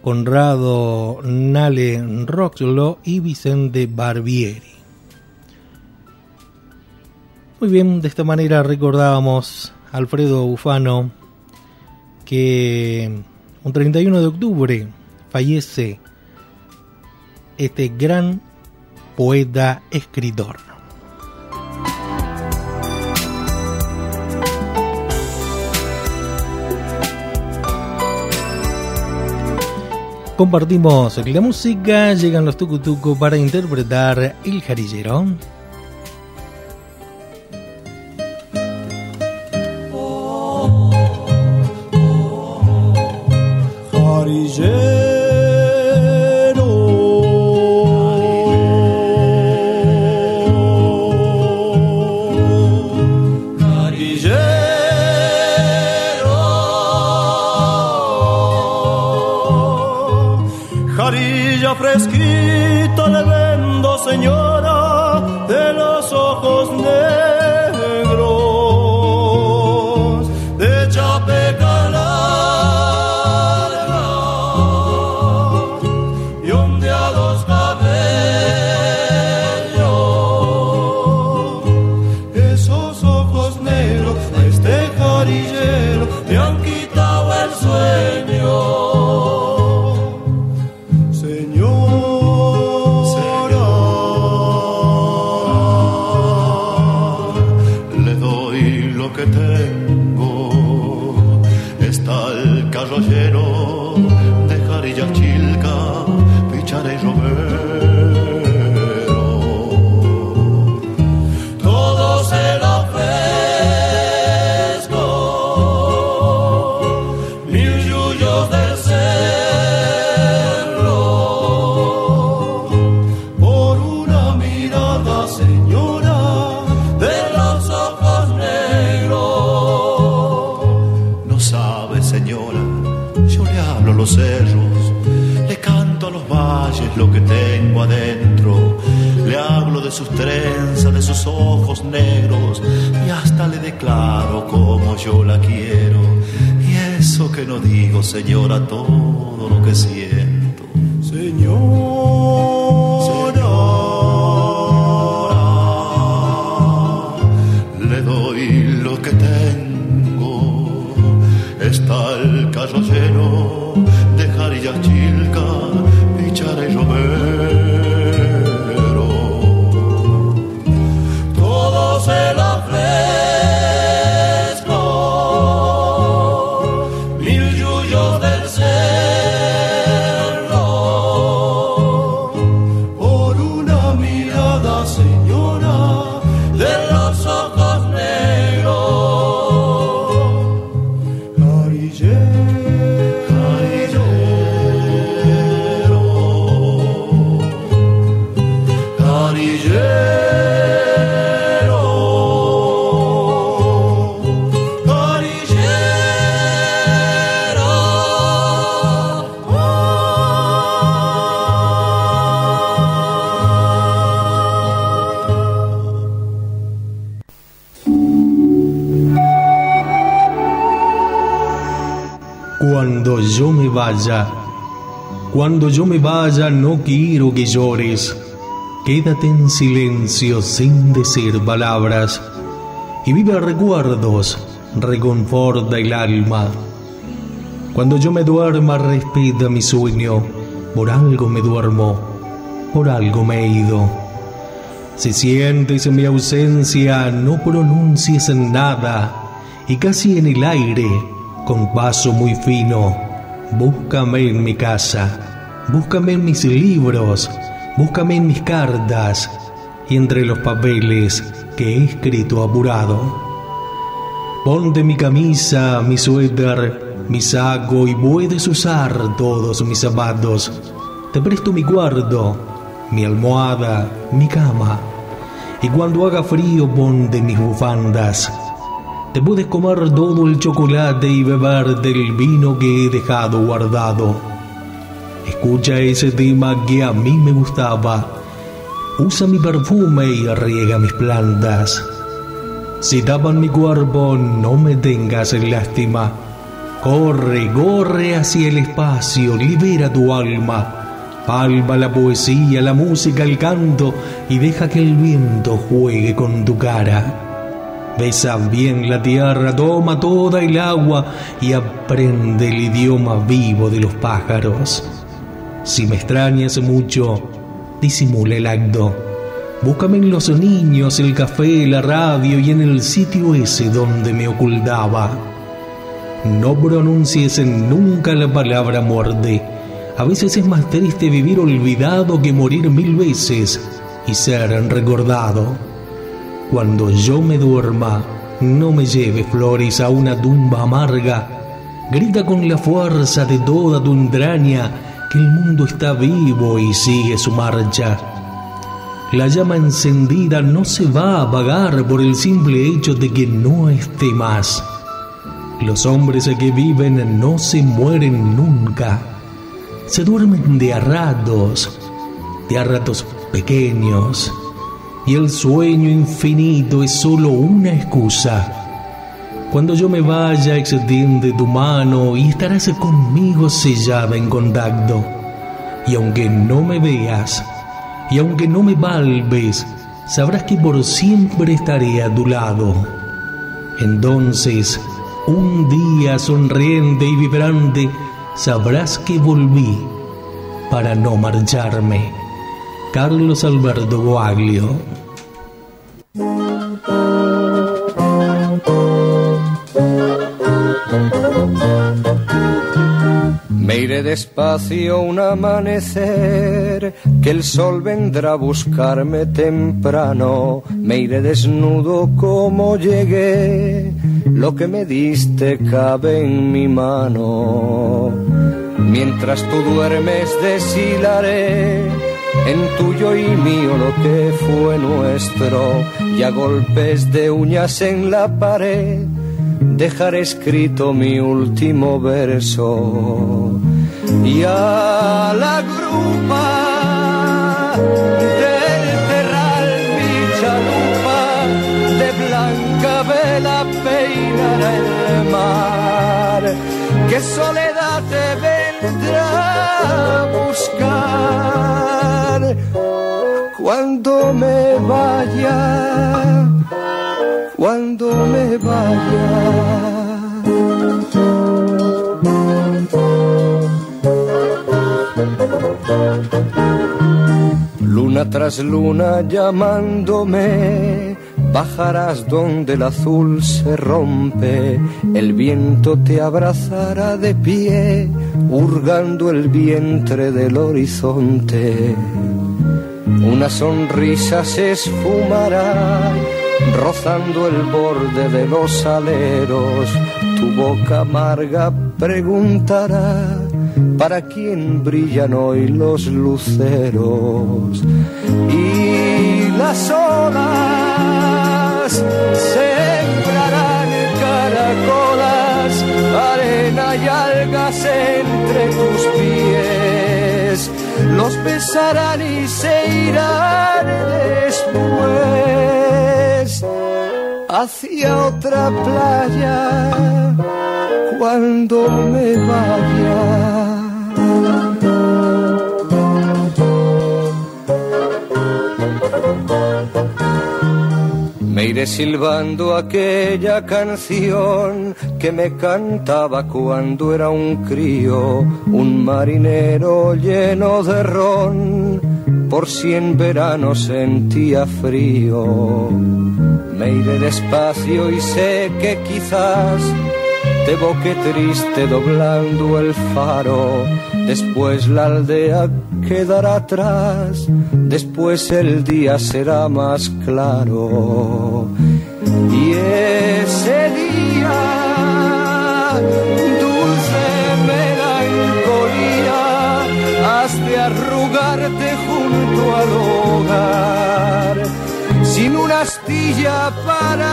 Conrado Nale Roxlo y Vicente Barbieri. Muy bien, de esta manera recordábamos a Alfredo Bufano que un 31 de octubre fallece este gran poeta escritor. Compartimos la música, llegan los tucutuco para interpretar El Jarillero. Señor a todos. Cuando yo me vaya no quiero que llores. Quédate en silencio sin decir palabras y vive recuerdos, reconforta el alma. Cuando yo me duerma respeta mi sueño, por algo me duermo, por algo me he ido. Si sientes mi ausencia, no pronuncies nada y casi en el aire, con paso muy fino, Búscame en mi casa, búscame en mis libros, búscame en mis cartas y entre los papeles que he escrito apurado. Ponte mi camisa, mi suéter, mi saco y puedes usar todos mis zapatos. Te presto mi cuarto, mi almohada, mi cama. Y cuando haga frío ponte mis bufandas te puedes comer todo el chocolate y beber del vino que he dejado guardado. Escucha ese tema que a mí me gustaba. Usa mi perfume y riega mis plantas. Si tapan mi cuerpo, no me tengas lástima. Corre, corre hacia el espacio, libera tu alma. Palma la poesía, la música, el canto y deja que el viento juegue con tu cara. Besa bien la tierra, toma toda el agua y aprende el idioma vivo de los pájaros. Si me extrañas mucho, disimula el acto. Búscame en los niños, el café, la radio y en el sitio ese donde me ocultaba. No pronuncies nunca la palabra muerte. A veces es más triste vivir olvidado que morir mil veces y ser recordado. Cuando yo me duerma, no me lleve flores a una tumba amarga. Grita con la fuerza de toda tu entraña que el mundo está vivo y sigue su marcha. La llama encendida no se va a apagar por el simple hecho de que no esté más. Los hombres que viven no se mueren nunca. Se duermen de a ratos, de a ratos pequeños y el sueño infinito es solo una excusa. Cuando yo me vaya, extiende tu mano y estarás conmigo sellada en contacto. Y aunque no me veas, y aunque no me palpes, sabrás que por siempre estaré a tu lado. Entonces, un día sonriente y vibrante, sabrás que volví para no marcharme. Carlos Alberto Guaglio Me iré despacio un amanecer, que el sol vendrá a buscarme temprano. Me iré desnudo como llegué, lo que me diste cabe en mi mano. Mientras tú duermes deshilaré en tuyo y mío lo que fue nuestro, y a golpes de uñas en la pared dejaré escrito mi último verso. Y a la grupa del terral mi chalupa de blanca vela peinará el mar. Que soledad te vendrá a buscar cuando me vaya cuando me vaya. Luna tras luna llamándome, bajarás donde el azul se rompe, el viento te abrazará de pie, hurgando el vientre del horizonte. Una sonrisa se esfumará rozando el borde de los aleros, tu boca amarga preguntará para quién brillan hoy los luceros y las olas sembrarán caracolas, arena y algas entre tus pies, los besarán y se irán después hacia otra playa cuando me vaya. Me iré silbando aquella canción que me cantaba cuando era un crío, un marinero lleno de ron, por si en verano sentía frío me iré despacio y sé que quizás te boque triste doblando el faro. Después la aldea quedará atrás, después el día será más claro. Y ese día, dulce melancolía, has de arrugarte junto al hogar sin una astilla para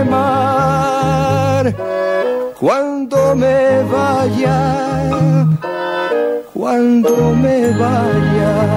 quemar. Cuando me vaya, cuando me vaya.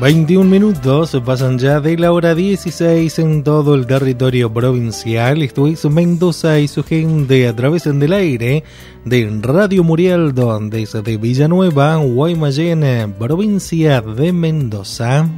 21 minutos pasan ya de la hora 16 en todo el territorio provincial. Esto es Mendoza y su gente a través del aire de Radio Muriel, donde desde Villanueva, Guaymallén, provincia de Mendoza.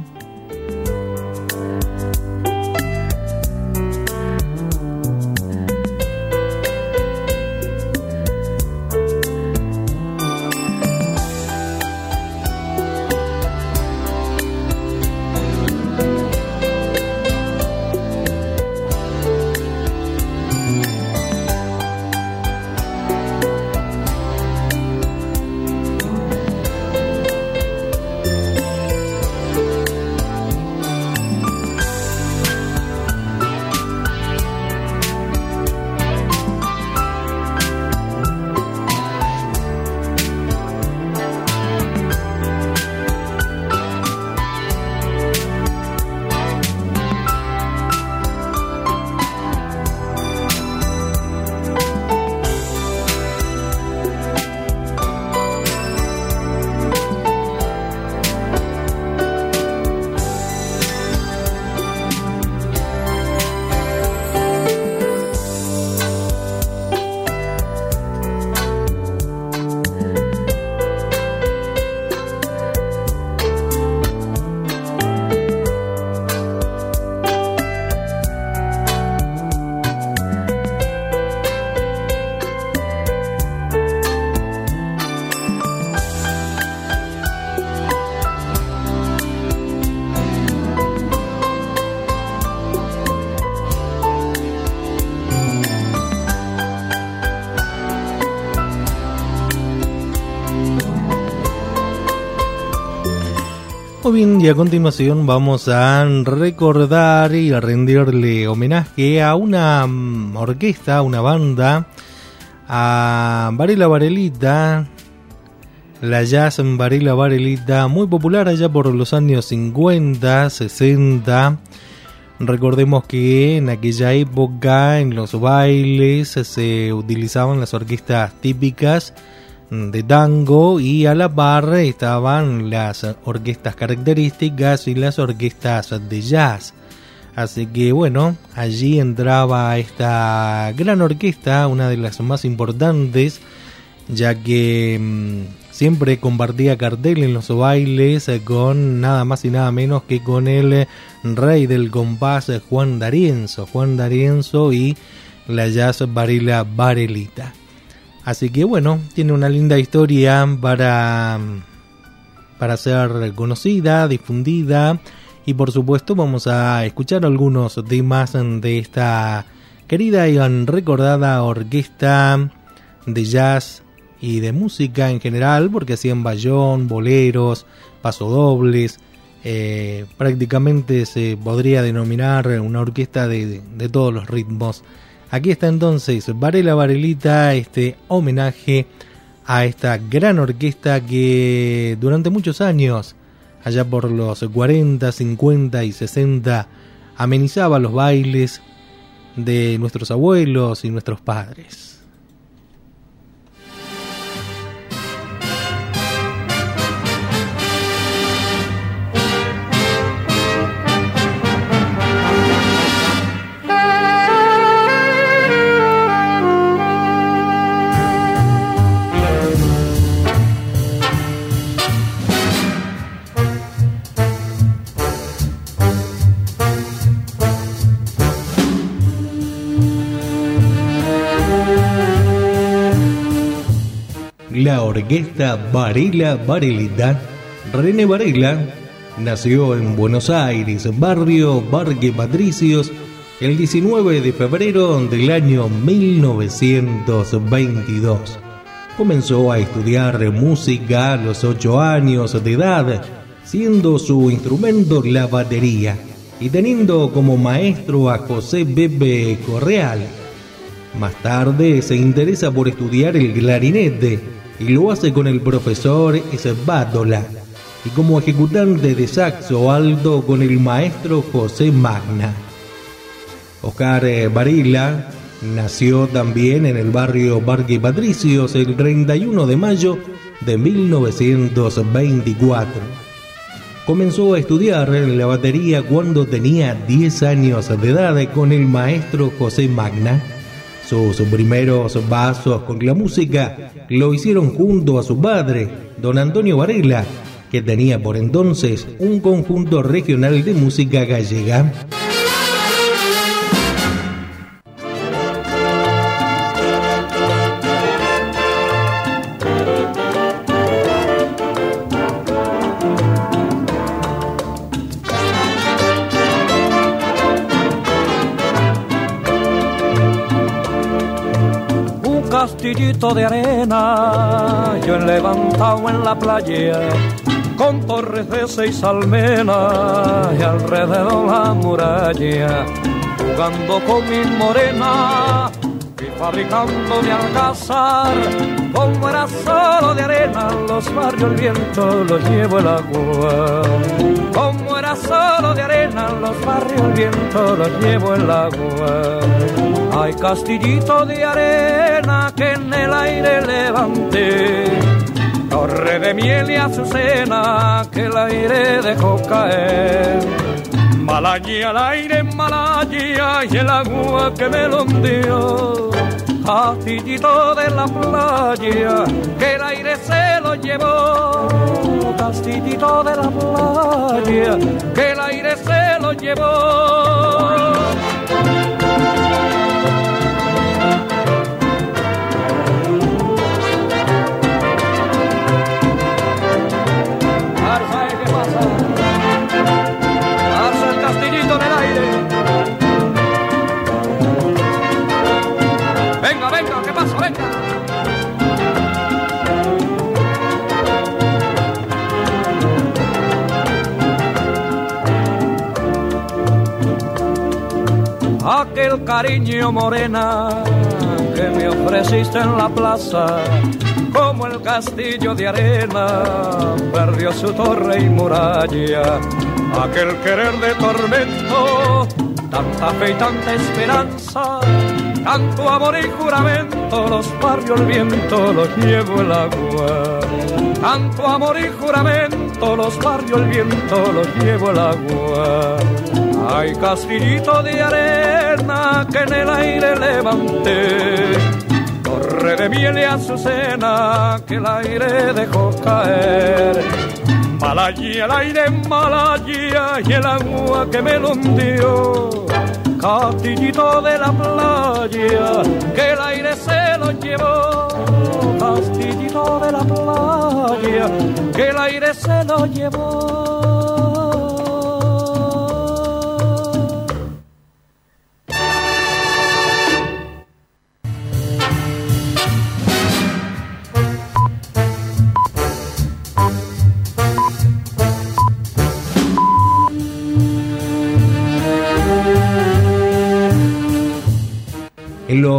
Bien, y a continuación vamos a recordar y a rendirle homenaje a una mm, orquesta, una banda, a Varela Varelita, la jazz Varela Varelita, muy popular allá por los años 50, 60. Recordemos que en aquella época en los bailes se utilizaban las orquestas típicas de tango y a la par estaban las orquestas características y las orquestas de jazz. Así que bueno, allí entraba esta gran orquesta, una de las más importantes, ya que mm, siempre compartía cartel en los bailes con nada más y nada menos que con el rey del compás Juan D'Arienzo, Juan D'Arienzo y la jazz Varela Varelita. Así que bueno, tiene una linda historia para, para ser conocida, difundida. Y por supuesto vamos a escuchar algunos temas de esta querida y recordada orquesta de jazz y de música en general porque hacían bayón, boleros, pasodobles, eh, prácticamente se podría denominar una orquesta de, de todos los ritmos Aquí está entonces Varela Varelita, este homenaje a esta gran orquesta que durante muchos años, allá por los 40, 50 y 60, amenizaba los bailes de nuestros abuelos y nuestros padres. La orquesta Varela Varelita. René Varela nació en Buenos Aires, barrio Parque Patricios, el 19 de febrero del año 1922. Comenzó a estudiar música a los 8 años de edad, siendo su instrumento la batería y teniendo como maestro a José Bebe Correal Más tarde se interesa por estudiar el clarinete y lo hace con el profesor Esbátola y como ejecutante de saxo alto con el maestro José Magna. Oscar eh, Varela nació también en el barrio Parque Patricios el 31 de mayo de 1924. Comenzó a estudiar la batería cuando tenía 10 años de edad con el maestro José Magna. Sus primeros vasos con la música lo hicieron junto a su padre, don Antonio Varela, que tenía por entonces un conjunto regional de música gallega. De arena, yo he levantado en la playa con torres de seis almenas y alrededor la muralla, jugando con mi morena y fabricando mi alcázar. Como era solo de arena, los barrios el viento los llevo el agua. Como era solo de arena, los barrios el viento los llevo el agua. Hay castillito de arena que en el aire levanté torre de miel y azucena que el aire dejó caer. Malaya al aire, Malaya y el agua que me lo hundió. Castillito de la playa que el aire se lo llevó. Castillito de la playa que el aire se lo llevó. Venga, venga, ¿qué pasa? Venga. Aquel cariño morena que me ofreciste en la plaza, como el castillo de arena, perdió su torre y muralla. Aquel querer de tormento, tanta fe y tanta esperanza, tanto amor y juramento, los barrios el viento los llevo el agua. Tanto amor y juramento, los barrios el viento los llevo el agua. Hay castillito de arena que en el aire levanté, torre de miel y azucena que el aire dejó caer. Malaya el aire, Malaya y el agua que me lo hundió. Castillito de la playa que el aire se lo llevó. Castillito de la playa que el aire se lo llevó.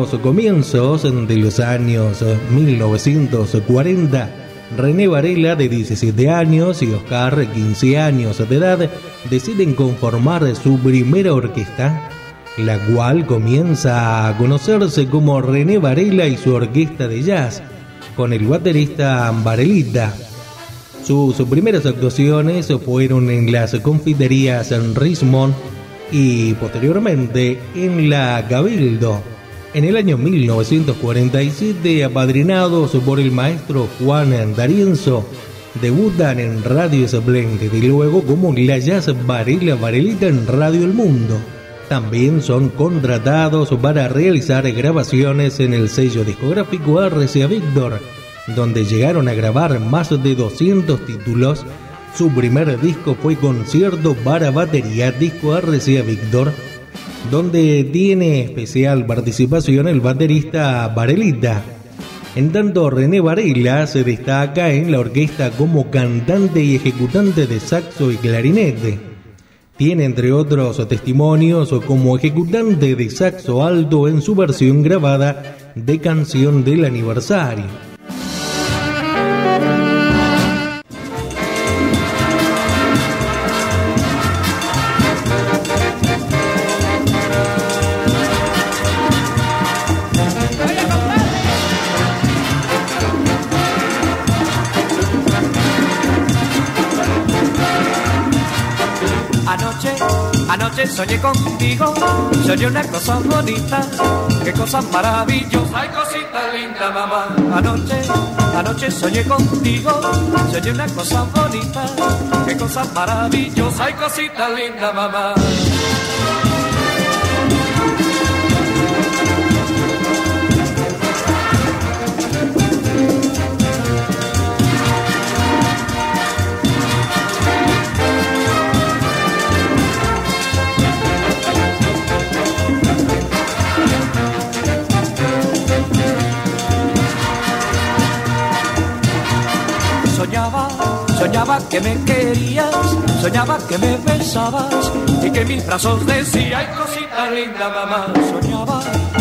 Los comienzos de los años 1940, René Varela, de 17 años, y Oscar, 15 años de edad, deciden conformar su primera orquesta, la cual comienza a conocerse como René Varela y su orquesta de jazz, con el baterista Varelita. Sus primeras actuaciones fueron en las confiterías en Rismond y posteriormente en la Cabildo. En el año 1947, apadrinados por el maestro Juan D'Arienzo, debutan en Radio Splendid y luego como la Jazz Varela Varelita en Radio El Mundo. También son contratados para realizar grabaciones en el sello discográfico RCA Victor, donde llegaron a grabar más de 200 títulos. Su primer disco fue Concierto para Batería Disco RCA Victor, donde tiene especial participación el baterista Varelita. En tanto, René Varela se destaca en la orquesta como cantante y ejecutante de saxo y clarinete. Tiene entre otros testimonios como ejecutante de saxo alto en su versión grabada de canción del aniversario. Soñé contigo, soñé una cosa bonita, qué cosa maravillosa, ay cosita linda mamá. Anoche, anoche soñé contigo, soñé una cosa bonita, qué cosa maravillosa, ay cosita linda mamá. Soñaba que me querías, soñaba que me besabas y que mis brazos decían, ay cosita linda mamá. Soñaba,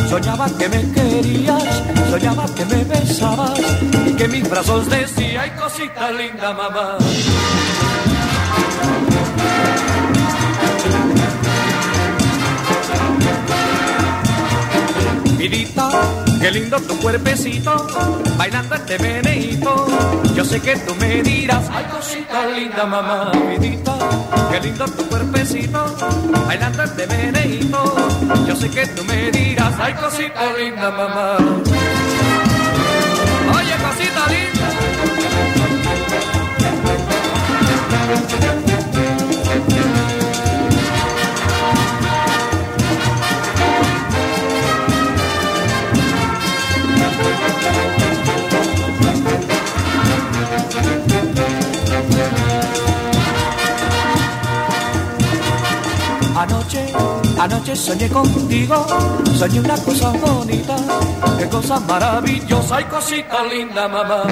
soñaba que me querías, soñaba que me besabas y que mis brazos decían, ay cosita linda mamá. Vidita, qué lindo tu cuerpecito, bailando este meneito. Yo sé que tú me dirás, ay cosita linda mamá, vidita, qué lindo tu cuerpecito, bailando este meneito. Yo sé que tú me dirás, ay cosita linda mamá. Anoche, anoche soñé contigo, soñé una cosa bonita, qué cosa maravillosa y cosita linda, mamá.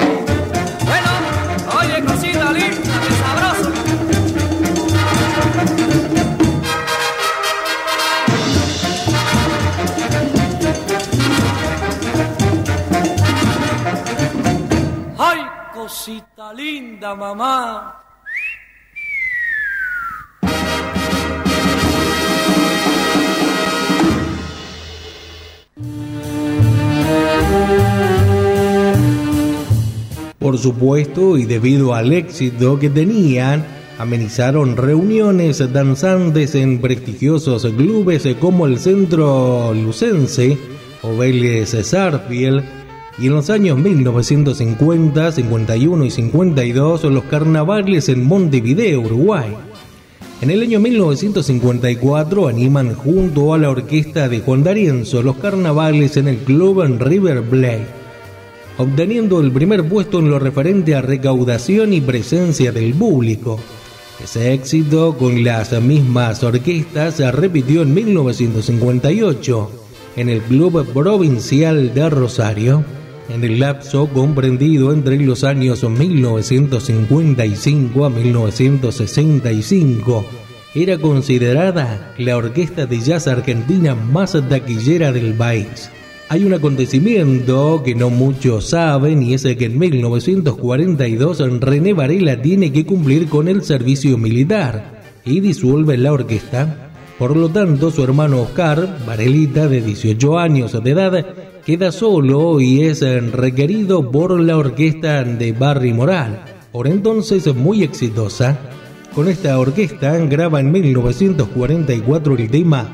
Bueno, oye, cosita linda, qué sabroso. Ay, cosita linda, mamá. Por supuesto, y debido al éxito que tenían, amenizaron reuniones danzantes en prestigiosos clubes como el Centro Lucense o Vélez Sarfield, y en los años 1950, 51 y 52 los carnavales en Montevideo, Uruguay. En el año 1954 animan junto a la orquesta de Juan D'Arienzo los carnavales en el club en River Plate obteniendo el primer puesto en lo referente a recaudación y presencia del público. Ese éxito con las mismas orquestas se repitió en 1958 en el Club Provincial de Rosario. En el lapso comprendido entre los años 1955 a 1965, era considerada la orquesta de jazz argentina más taquillera del país. Hay un acontecimiento que no muchos saben y es que en 1942 René Varela tiene que cumplir con el servicio militar y disuelve la orquesta. Por lo tanto, su hermano Oscar, Varelita, de 18 años de edad, queda solo y es requerido por la orquesta de Barry Moral, por entonces muy exitosa. Con esta orquesta graba en 1944 el tema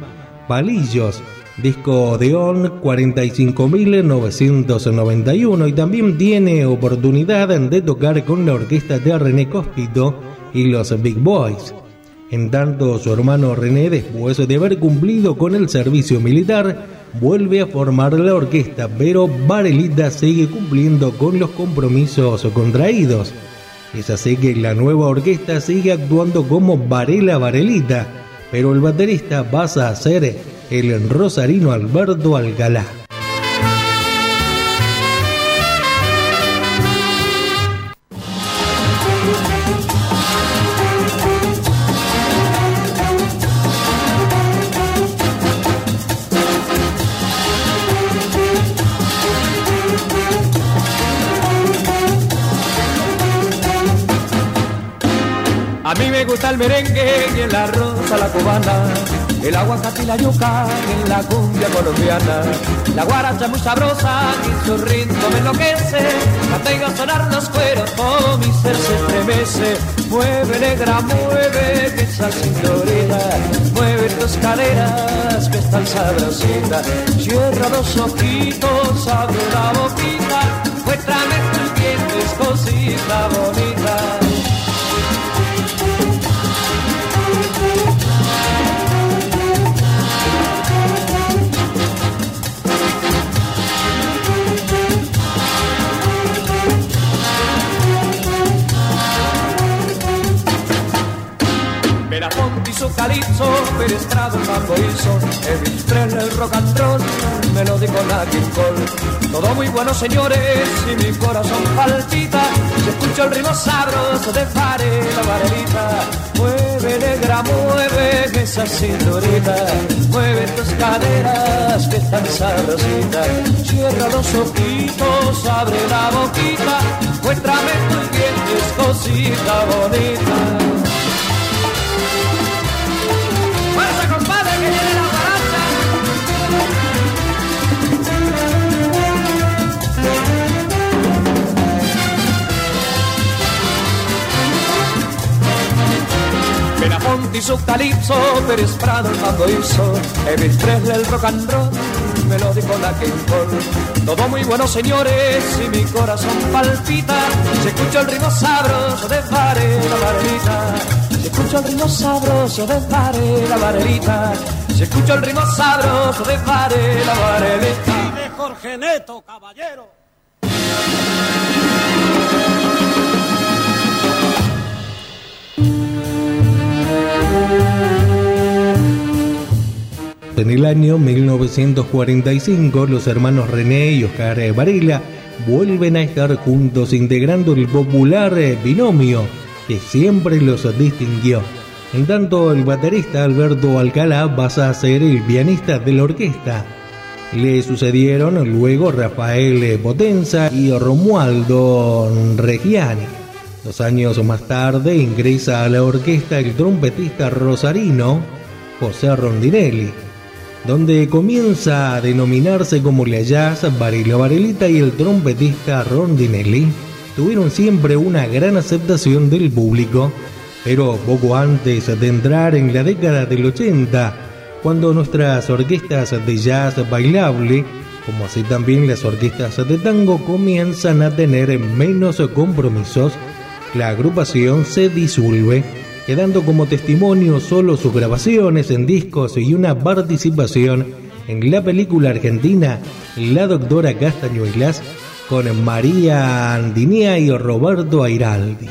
Palillos, disco de ON 45.991 y también tiene oportunidad de tocar con la orquesta de René Cóspito y los Big Boys. En tanto, su hermano René, después de haber cumplido con el servicio militar, vuelve a formar la orquesta, pero Varelita sigue cumpliendo con los compromisos contraídos. Es así que la nueva orquesta sigue actuando como Varela Varelita, pero el baterista pasa a ser el rosarino Alberto Alcalá. El merengue y el arroz a la cubana, el aguacate y la yuca en la cumbia colombiana. La guaracha muy sabrosa y su ritmo me enloquece. La tengo a sonar los cueros, todo mi ser se estremece. Mueve negra, mueve esa cinturita, mueve tus caderas que están sabrositas. Cierra los ojitos, abre la boquita, muéstrame tus dientes, cosita bonita. Hizo calipso, Perestrado el hizo, Elvis el rock and roll, melódico la King Cole. Todo muy bueno señores y mi corazón palpita, se escucha el ritmo sabroso de Fare la varelita. Mueve negra, mueve esa cinturita, mueve tus caderas que están sabrositas. Cierra los ojitos, abre la boquita, muéstrame tus dientes, cosita bonita. Belafonte hizo calipso, Pérez Prado el mambo hizo, Elvis Presley el rock and roll, melódico la Cole. Todo muy bueno señores y mi corazón palpita, se escucha el ritmo sabroso de Pare la varelita. Se escucha el ritmo sabroso de Pare la varelita. Se escucha el ritmo sabroso de Pare la varelita. Jorge Neto, caballero. En el año 1945, los hermanos René y Oscar Varela vuelven a estar juntos integrando el popular binomio que siempre los distinguió. En tanto, el baterista Alberto Alcalá pasa a ser el pianista de la orquesta. Le sucedieron luego Rafael Potenza y Romualdo Reggiani. Dos años más tarde ingresa a la orquesta el trompetista rosarino José Rondinelli donde comienza a denominarse como la jazz, Barilo Varelita y el trompetista Rondinelli tuvieron siempre una gran aceptación del público, pero poco antes de entrar en la década del 80, cuando nuestras orquestas de jazz bailable, como así también las orquestas de tango, comienzan a tener menos compromisos, la agrupación se disuelve quedando como testimonio solo sus grabaciones en discos y una participación en la película argentina La Doctora Castañuelas con María Andinea y Roberto Airaldi.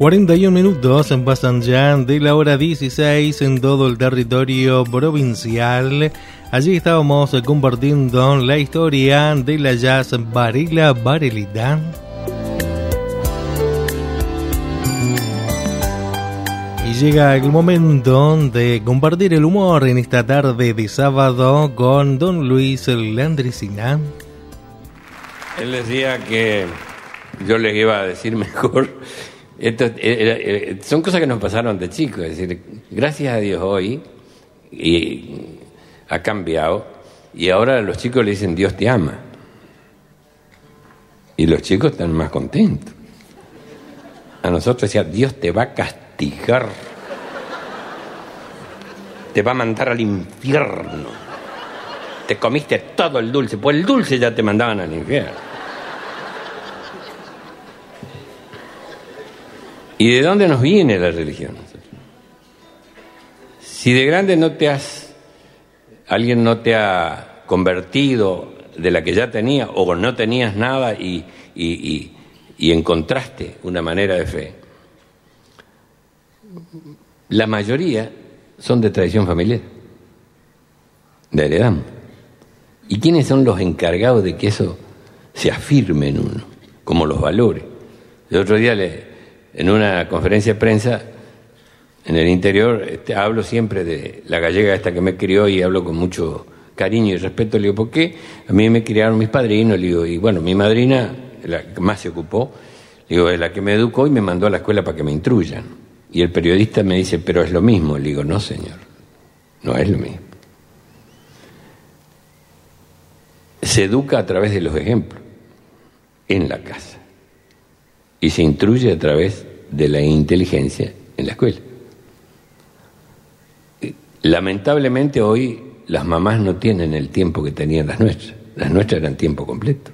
41 minutos pasan ya de la hora 16 en todo el territorio provincial. Allí estábamos compartiendo la historia de la jazz Varela Varelita. Y llega el momento de compartir el humor en esta tarde de sábado con don Luis Landricina. Él decía que yo les iba a decir mejor esto, eh, eh, eh, son cosas que nos pasaron de chicos, es decir, gracias a Dios hoy y ha cambiado y ahora los chicos le dicen Dios te ama y los chicos están más contentos. A nosotros decía Dios te va a castigar, te va a mandar al infierno, te comiste todo el dulce, pues el dulce ya te mandaban al infierno. ¿Y de dónde nos viene la religión? Si de grande no te has, alguien no te ha convertido de la que ya tenía o no tenías nada y, encontraste una manera de fe, la mayoría son de tradición familiar, de heredamos. ¿Y quiénes son los encargados de que eso se afirme en uno, como los valores? El otro día le, en una conferencia de prensa en el interior este, hablo siempre de la gallega esta que me crió y hablo con mucho cariño y respeto. Le digo, ¿por qué? A mí me criaron mis padrinos, le digo, y bueno, mi madrina, la que más se ocupó, le digo, es la que me educó y me mandó a la escuela para que me instruyan. Y el periodista me dice, pero es lo mismo. Le digo, no, señor, no es lo mismo. Se educa a través de los ejemplos, en la casa y se instruye a través de la inteligencia en la escuela. Lamentablemente hoy las mamás no tienen el tiempo que tenían las nuestras. Las nuestras eran tiempo completo.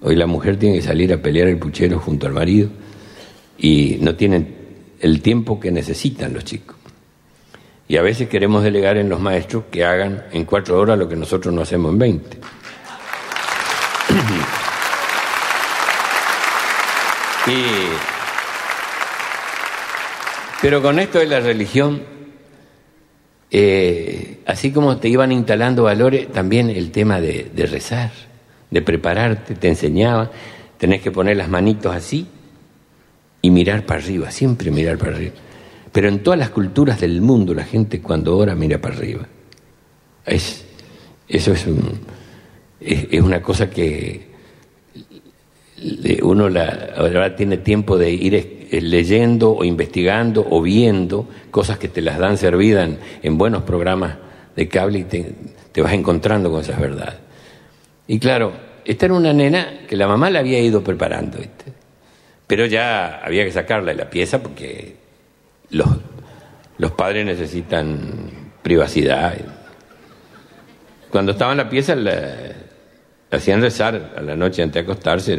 Hoy la mujer tiene que salir a pelear el puchero junto al marido y no tienen el tiempo que necesitan los chicos. Y a veces queremos delegar en los maestros que hagan en cuatro horas lo que nosotros no hacemos en veinte. pero con esto de la religión, eh, así como te iban instalando valores, también el tema de, rezar, de prepararte, te enseñaba, tenés que poner las manitos así y mirar para arriba, siempre mirar para arriba. Pero en todas las culturas del mundo la gente cuando ora mira para arriba. Es, eso es, es una cosa que uno la, ahora tiene tiempo de ir leyendo o investigando o viendo cosas que te las dan servidas en, buenos programas de cable y te, vas encontrando con esas verdades. Y claro, esta era una nena que la mamá la había ido preparando, pero ya había que sacarla de la pieza porque los, los padres necesitan privacidad. Cuando estaba en la pieza, la, hacían rezar a la noche antes de acostarse,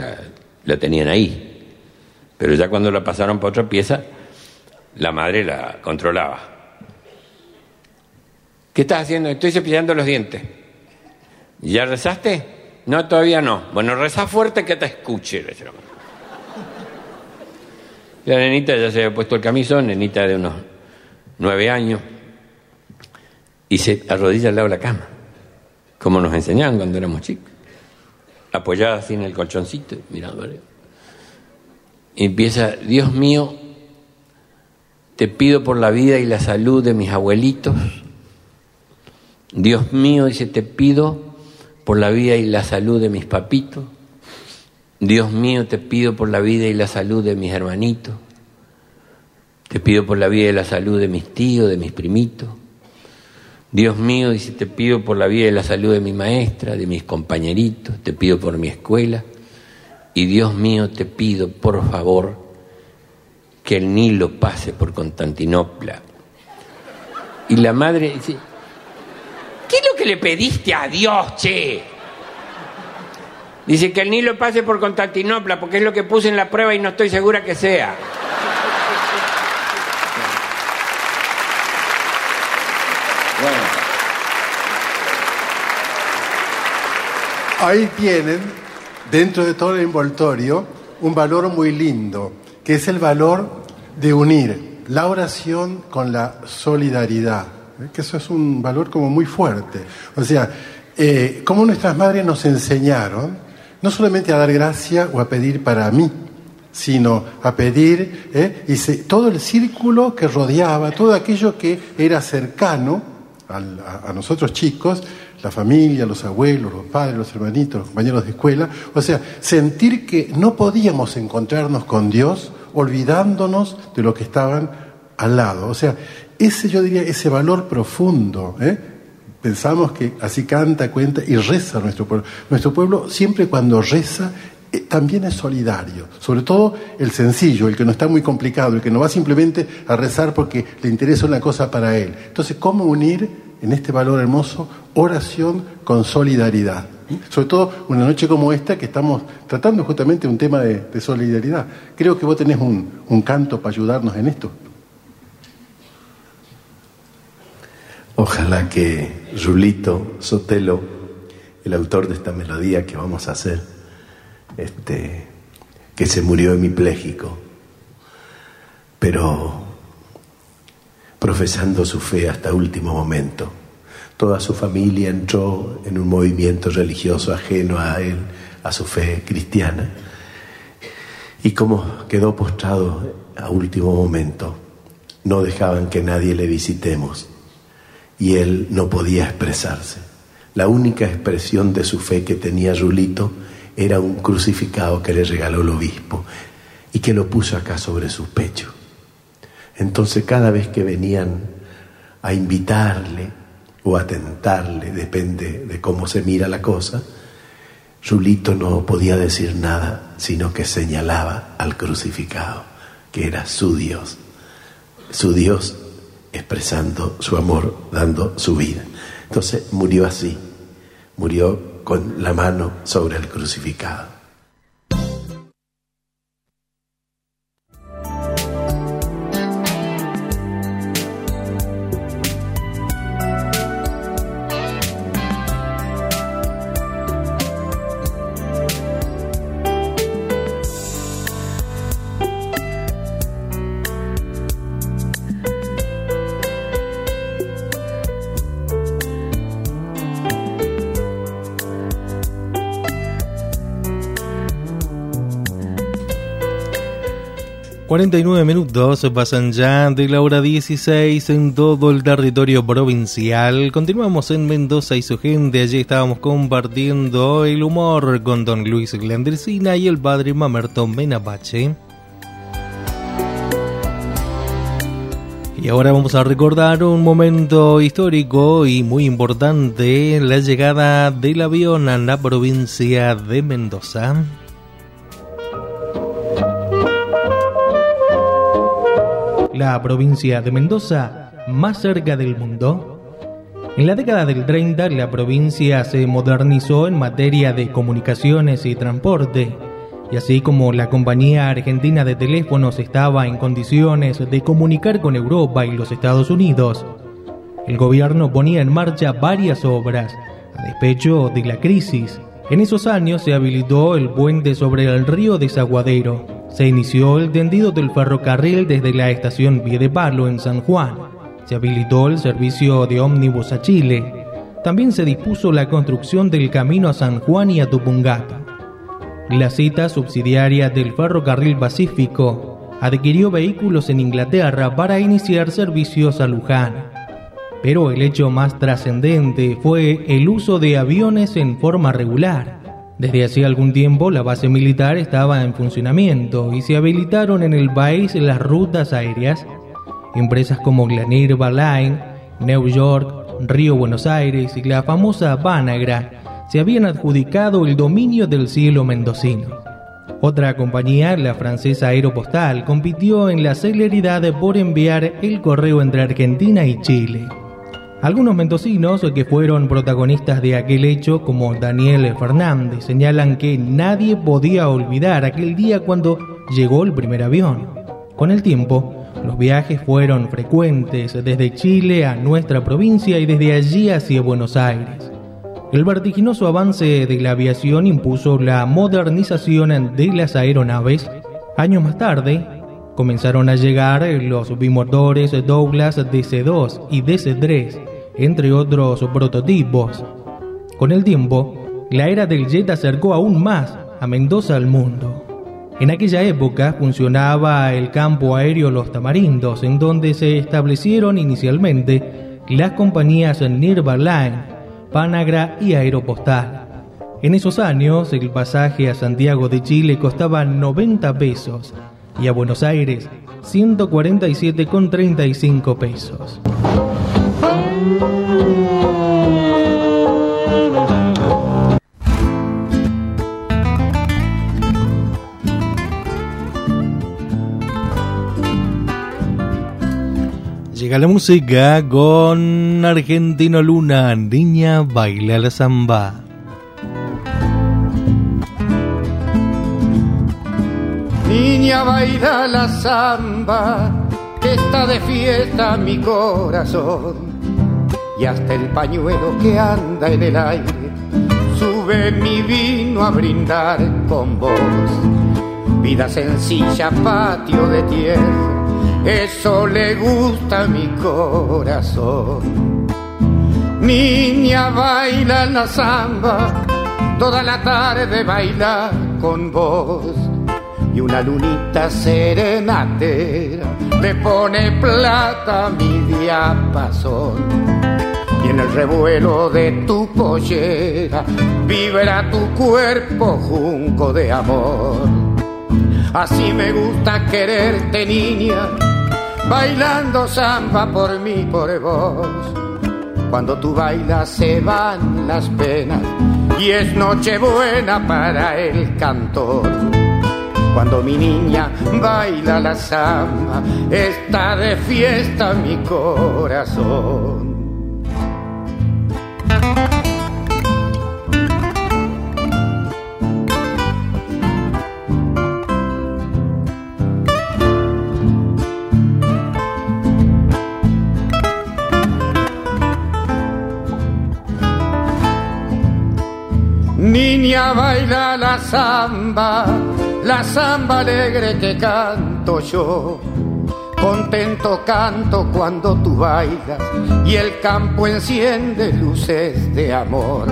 la, tenían ahí. Pero ya cuando la pasaron para otra pieza, la madre la controlaba. ¿Qué estás haciendo? Estoy cepillando los dientes. ¿Ya rezaste? No, todavía no. Bueno, reza fuerte que te escuche. La nenita ya se había puesto el camisón, nenita de unos nueve años, y se arrodilla al lado de la cama, como nos enseñaban cuando éramos chicos apoyada así en el colchoncito, mirando Y empieza, Dios mío, te pido por la vida y la salud de mis abuelitos. Dios mío, dice, te pido por la vida y la salud de mis papitos. Dios mío, te pido por la vida y la salud de mis hermanitos. Te pido por la vida y la salud de mis tíos, de mis primitos. Dios mío, dice, te pido por la vida y la salud de mi maestra, de mis compañeritos, te pido por mi escuela. Y Dios mío, te pido, por favor, que el Nilo pase por Constantinopla. Y la madre dice, ¿qué es lo que le pediste a Dios, che? Dice que el Nilo pase por Constantinopla, porque es lo que puse en la prueba y no estoy segura que sea. Ahí tienen, dentro de todo el envoltorio, un valor muy lindo, que es el valor de unir la oración con la solidaridad, ¿eh? que eso es un valor como muy fuerte. O sea, eh, como nuestras madres nos enseñaron, no solamente a dar gracia o a pedir para mí, sino a pedir, ¿eh? y todo el círculo que rodeaba, todo aquello que era cercano a, nosotros chicos, la familia, los abuelos, los padres, los hermanitos, los compañeros de escuela, o sea, sentir que no podíamos encontrarnos con Dios olvidándonos de lo que estaban al lado. O sea, ese yo diría, ese valor profundo, ¿eh? pensamos que así canta, cuenta y reza nuestro pueblo. Nuestro pueblo siempre cuando reza eh, también es solidario, sobre todo el sencillo, el que no está muy complicado, el que no va simplemente a rezar porque le interesa una cosa para él. Entonces, ¿cómo unir en este valor hermoso oración con solidaridad? Sobre todo una noche como esta que estamos tratando justamente un tema de, solidaridad. Creo que vos tenés un, un canto para ayudarnos en esto. Ojalá que Julito Sotelo, el autor de esta melodía que vamos a hacer, este, que se murió hemipléjico, pero profesando su fe hasta último momento. Toda su familia entró en un movimiento religioso ajeno a él, a su fe cristiana, y como quedó postrado a último momento, no dejaban que nadie le visitemos y él no podía expresarse. La única expresión de su fe que tenía Rulito era un crucificado que le regaló el obispo y que lo puso acá sobre su pecho. Entonces cada vez que venían a invitarle o a tentarle, depende de cómo se mira la cosa, Rulito no podía decir nada, sino que señalaba al crucificado, que era su Dios, su Dios expresando su amor, dando su vida. Entonces murió así, murió con la mano sobre el crucificado. 49 minutos pasan ya de la hora 16 en todo el territorio provincial. Continuamos en Mendoza y su gente. Allí estábamos compartiendo el humor con don Luis Glandricina y el padre Mamerto Menapache. Y ahora vamos a recordar un momento histórico y muy importante, la llegada del avión a la provincia de Mendoza. La provincia de Mendoza más cerca del mundo? En la década del 30 la provincia se modernizó en materia de comunicaciones y transporte, y así como la compañía argentina de teléfonos estaba en condiciones de comunicar con Europa y los Estados Unidos, el gobierno ponía en marcha varias obras a despecho de la crisis. En esos años se habilitó el puente sobre el río Desaguadero, se inició el tendido del ferrocarril desde la estación Palo en San Juan. Se habilitó el servicio de ómnibus a Chile. También se dispuso la construcción del camino a San Juan y a Tupungato. La cita subsidiaria del Ferrocarril Pacífico adquirió vehículos en Inglaterra para iniciar servicios a Luján. Pero el hecho más trascendente fue el uso de aviones en forma regular. Desde hacía algún tiempo la base militar estaba en funcionamiento y se habilitaron en el país las rutas aéreas. Empresas como Glenir Line, New York, Río Buenos Aires y la famosa Banagra se habían adjudicado el dominio del cielo mendocino. Otra compañía, la francesa Aeropostal, compitió en la celeridad por enviar el correo entre Argentina y Chile. Algunos mendocinos que fueron protagonistas de aquel hecho, como Daniel Fernández, señalan que nadie podía olvidar aquel día cuando llegó el primer avión. Con el tiempo, los viajes fueron frecuentes desde Chile a nuestra provincia y desde allí hacia Buenos Aires. El vertiginoso avance de la aviación impuso la modernización de las aeronaves. Años más tarde, comenzaron a llegar los bimotores Douglas DC-2 y DC-3, entre otros prototipos. Con el tiempo, la era del jet acercó aún más a Mendoza al mundo. En aquella época funcionaba el campo aéreo Los Tamarindos, en donde se establecieron inicialmente las compañías Nirva Line, Panagra y Aeropostal. En esos años, el pasaje a Santiago de Chile costaba 90 pesos y a Buenos Aires 147,35 pesos. Llega la música con Argentino Luna, Niña Baila la Zamba. Niña baila la samba, que está de fiesta mi corazón. Y hasta el pañuelo que anda en el aire, sube mi vino a brindar con vos. Vida sencilla, patio de tierra eso le gusta a mi corazón. Niña baila la samba, toda la tarde baila con vos. Y una lunita serenatera le pone plata a mi diapasón. Y en el revuelo de tu pollera vibra tu cuerpo junco de amor. Así me gusta quererte, niña, bailando samba por mí, por vos. Cuando tú bailas se van las penas y es noche buena para el cantor. Cuando mi niña baila la samba, está de fiesta mi corazón. Niña baila la samba, la samba alegre que canto yo. Contento canto cuando tú bailas y el campo enciende luces de amor.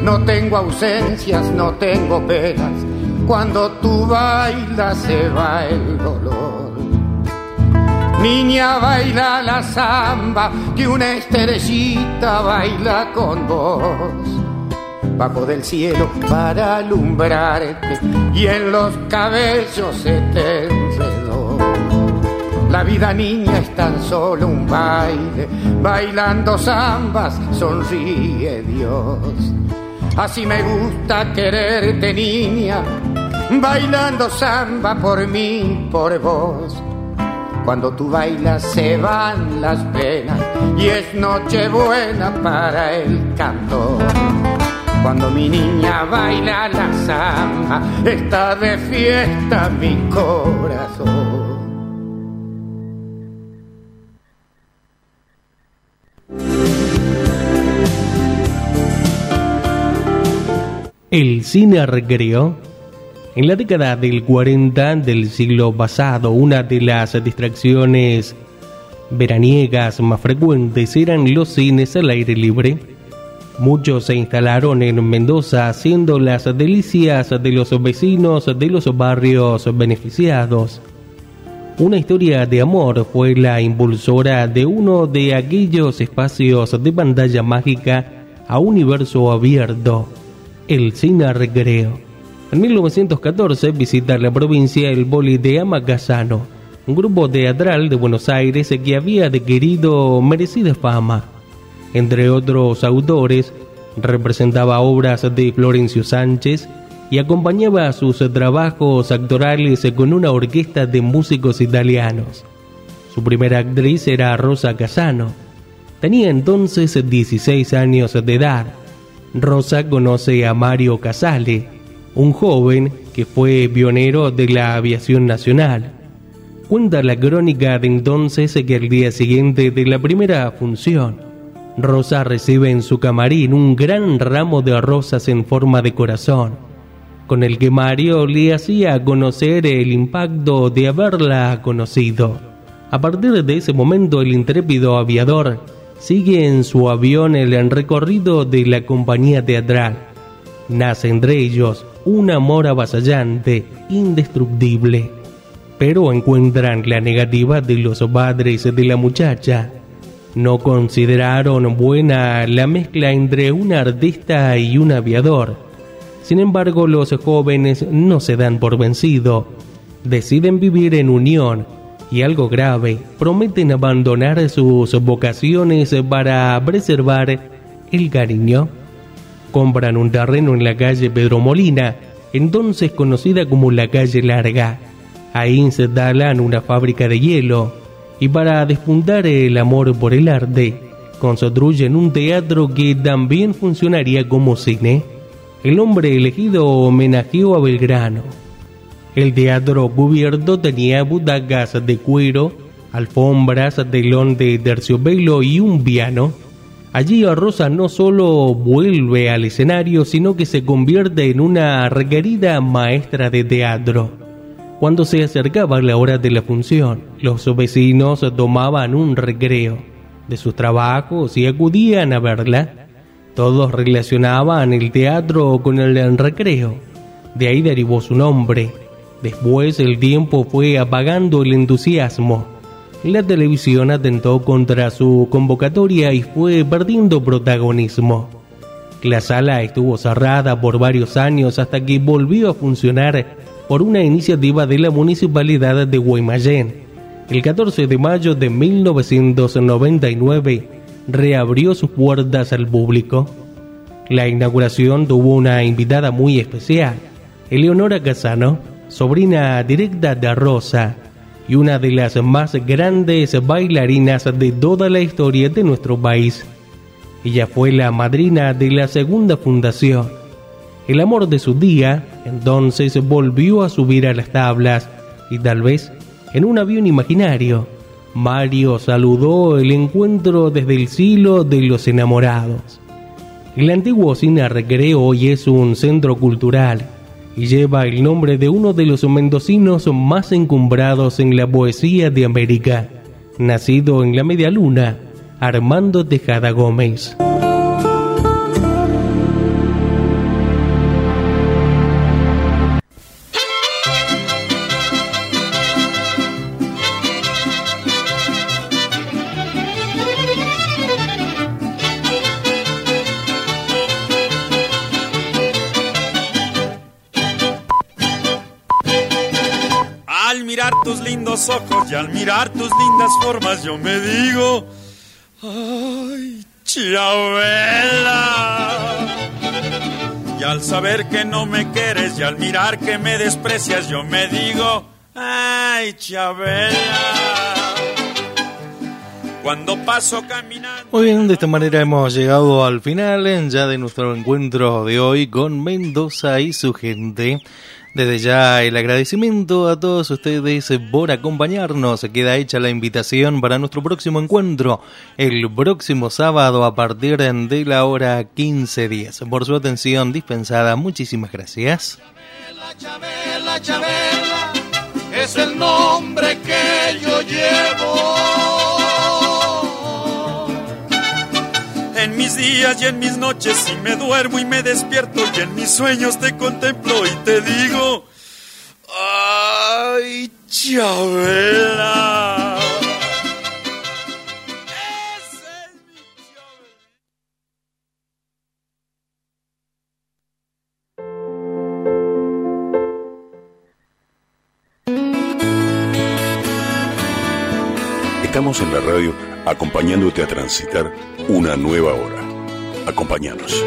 No tengo ausencias, no tengo penas, cuando tú bailas se va el dolor. Niña baila la samba, que una estrellita baila con vos bajo del cielo para alumbrarte y en los cabellos se te enredó. La vida niña es tan solo un baile, bailando zambas sonríe Dios. Así me gusta quererte niña, bailando samba por mí, por vos. Cuando tú bailas se van las penas y es noche buena para el canto. Cuando mi niña baila la samba, está de fiesta mi corazón. El cine recreó. En la década del 40 del siglo pasado, una de las distracciones veraniegas más frecuentes eran los cines al aire libre Muchos se instalaron en Mendoza haciendo las delicias de los vecinos de los barrios beneficiados. Una historia de amor fue la impulsora de uno de aquellos espacios de pantalla mágica a universo abierto, el cine recreo. En 1914 visita la provincia el boli de Amacasano, un grupo teatral de Buenos Aires que había adquirido merecida fama entre otros autores, representaba obras de Florencio Sánchez y acompañaba sus trabajos actorales con una orquesta de músicos italianos. Su primera actriz era Rosa Casano. Tenía entonces 16 años de edad. Rosa conoce a Mario Casale, un joven que fue pionero de la aviación nacional. Cuenta la crónica de entonces que al día siguiente de la primera función, Rosa recibe en su camarín un gran ramo de rosas en forma de corazón. con el que Mario le hacía conocer el impacto de haberla conocido. A partir de ese momento el intrépido aviador sigue en su avión el recorrido de la compañía teatral. Nace entre ellos un amor avasallante, indestructible. Pero encuentran la negativa de los padres de la muchacha. No consideraron buena la mezcla entre un artista y un aviador. Sin embargo, los jóvenes no se dan por vencido. Deciden vivir en unión y algo grave, prometen abandonar sus vocaciones para preservar el cariño. Compran un terreno en la calle Pedro Molina, entonces conocida como la calle Larga. Ahí instalan una fábrica de hielo y para despuntar el amor por el arte, construyen un teatro que también funcionaría como cine. El hombre elegido homenajeó a Belgrano. El teatro cubierto tenía butacas de cuero, alfombras, telón de terciopelo y un piano. Allí Rosa no solo vuelve al escenario, sino que se convierte en una requerida maestra de teatro. Cuando se acercaba la hora de la función, los vecinos tomaban un recreo de sus trabajos y acudían a verla. Todos relacionaban el teatro con el recreo. De ahí derivó su nombre. Después el tiempo fue apagando el entusiasmo. La televisión atentó contra su convocatoria y fue perdiendo protagonismo. La sala estuvo cerrada por varios años hasta que volvió a funcionar por una iniciativa de la municipalidad de Guaymallén. El 14 de mayo de 1999 reabrió sus puertas al público. La inauguración tuvo una invitada muy especial, Eleonora Casano, sobrina directa de Rosa y una de las más grandes bailarinas de toda la historia de nuestro país. Ella fue la madrina de la segunda fundación. El amor de su día entonces volvió a subir a las tablas y tal vez en un avión imaginario, Mario saludó el encuentro desde el silo de los enamorados. El antiguo cine recreo hoy es un centro cultural y lleva el nombre de uno de los mendocinos más encumbrados en la poesía de América, nacido en la media luna, Armando Tejada Gómez. Mirar tus lindas formas, yo me digo, ay, Chabela. Y al saber que no me quieres y al mirar que me desprecias, yo me digo, ay, Chabela. Cuando paso caminando. Muy bien, de esta manera hemos llegado al final ya de nuestro encuentro de hoy con Mendoza y su gente. Desde ya el agradecimiento a todos ustedes por acompañarnos. Queda hecha la invitación para nuestro próximo encuentro el próximo sábado a partir de la hora 15.10. Por su atención dispensada, muchísimas gracias. Chabela, Chabela, es el nombre que yo llevo. Mis días y en mis noches, si me duermo y me despierto y en mis sueños te contemplo y te digo, ay, Chabela. Estamos en la radio acompañándote a transitar una nueva hora. Acompáñanos.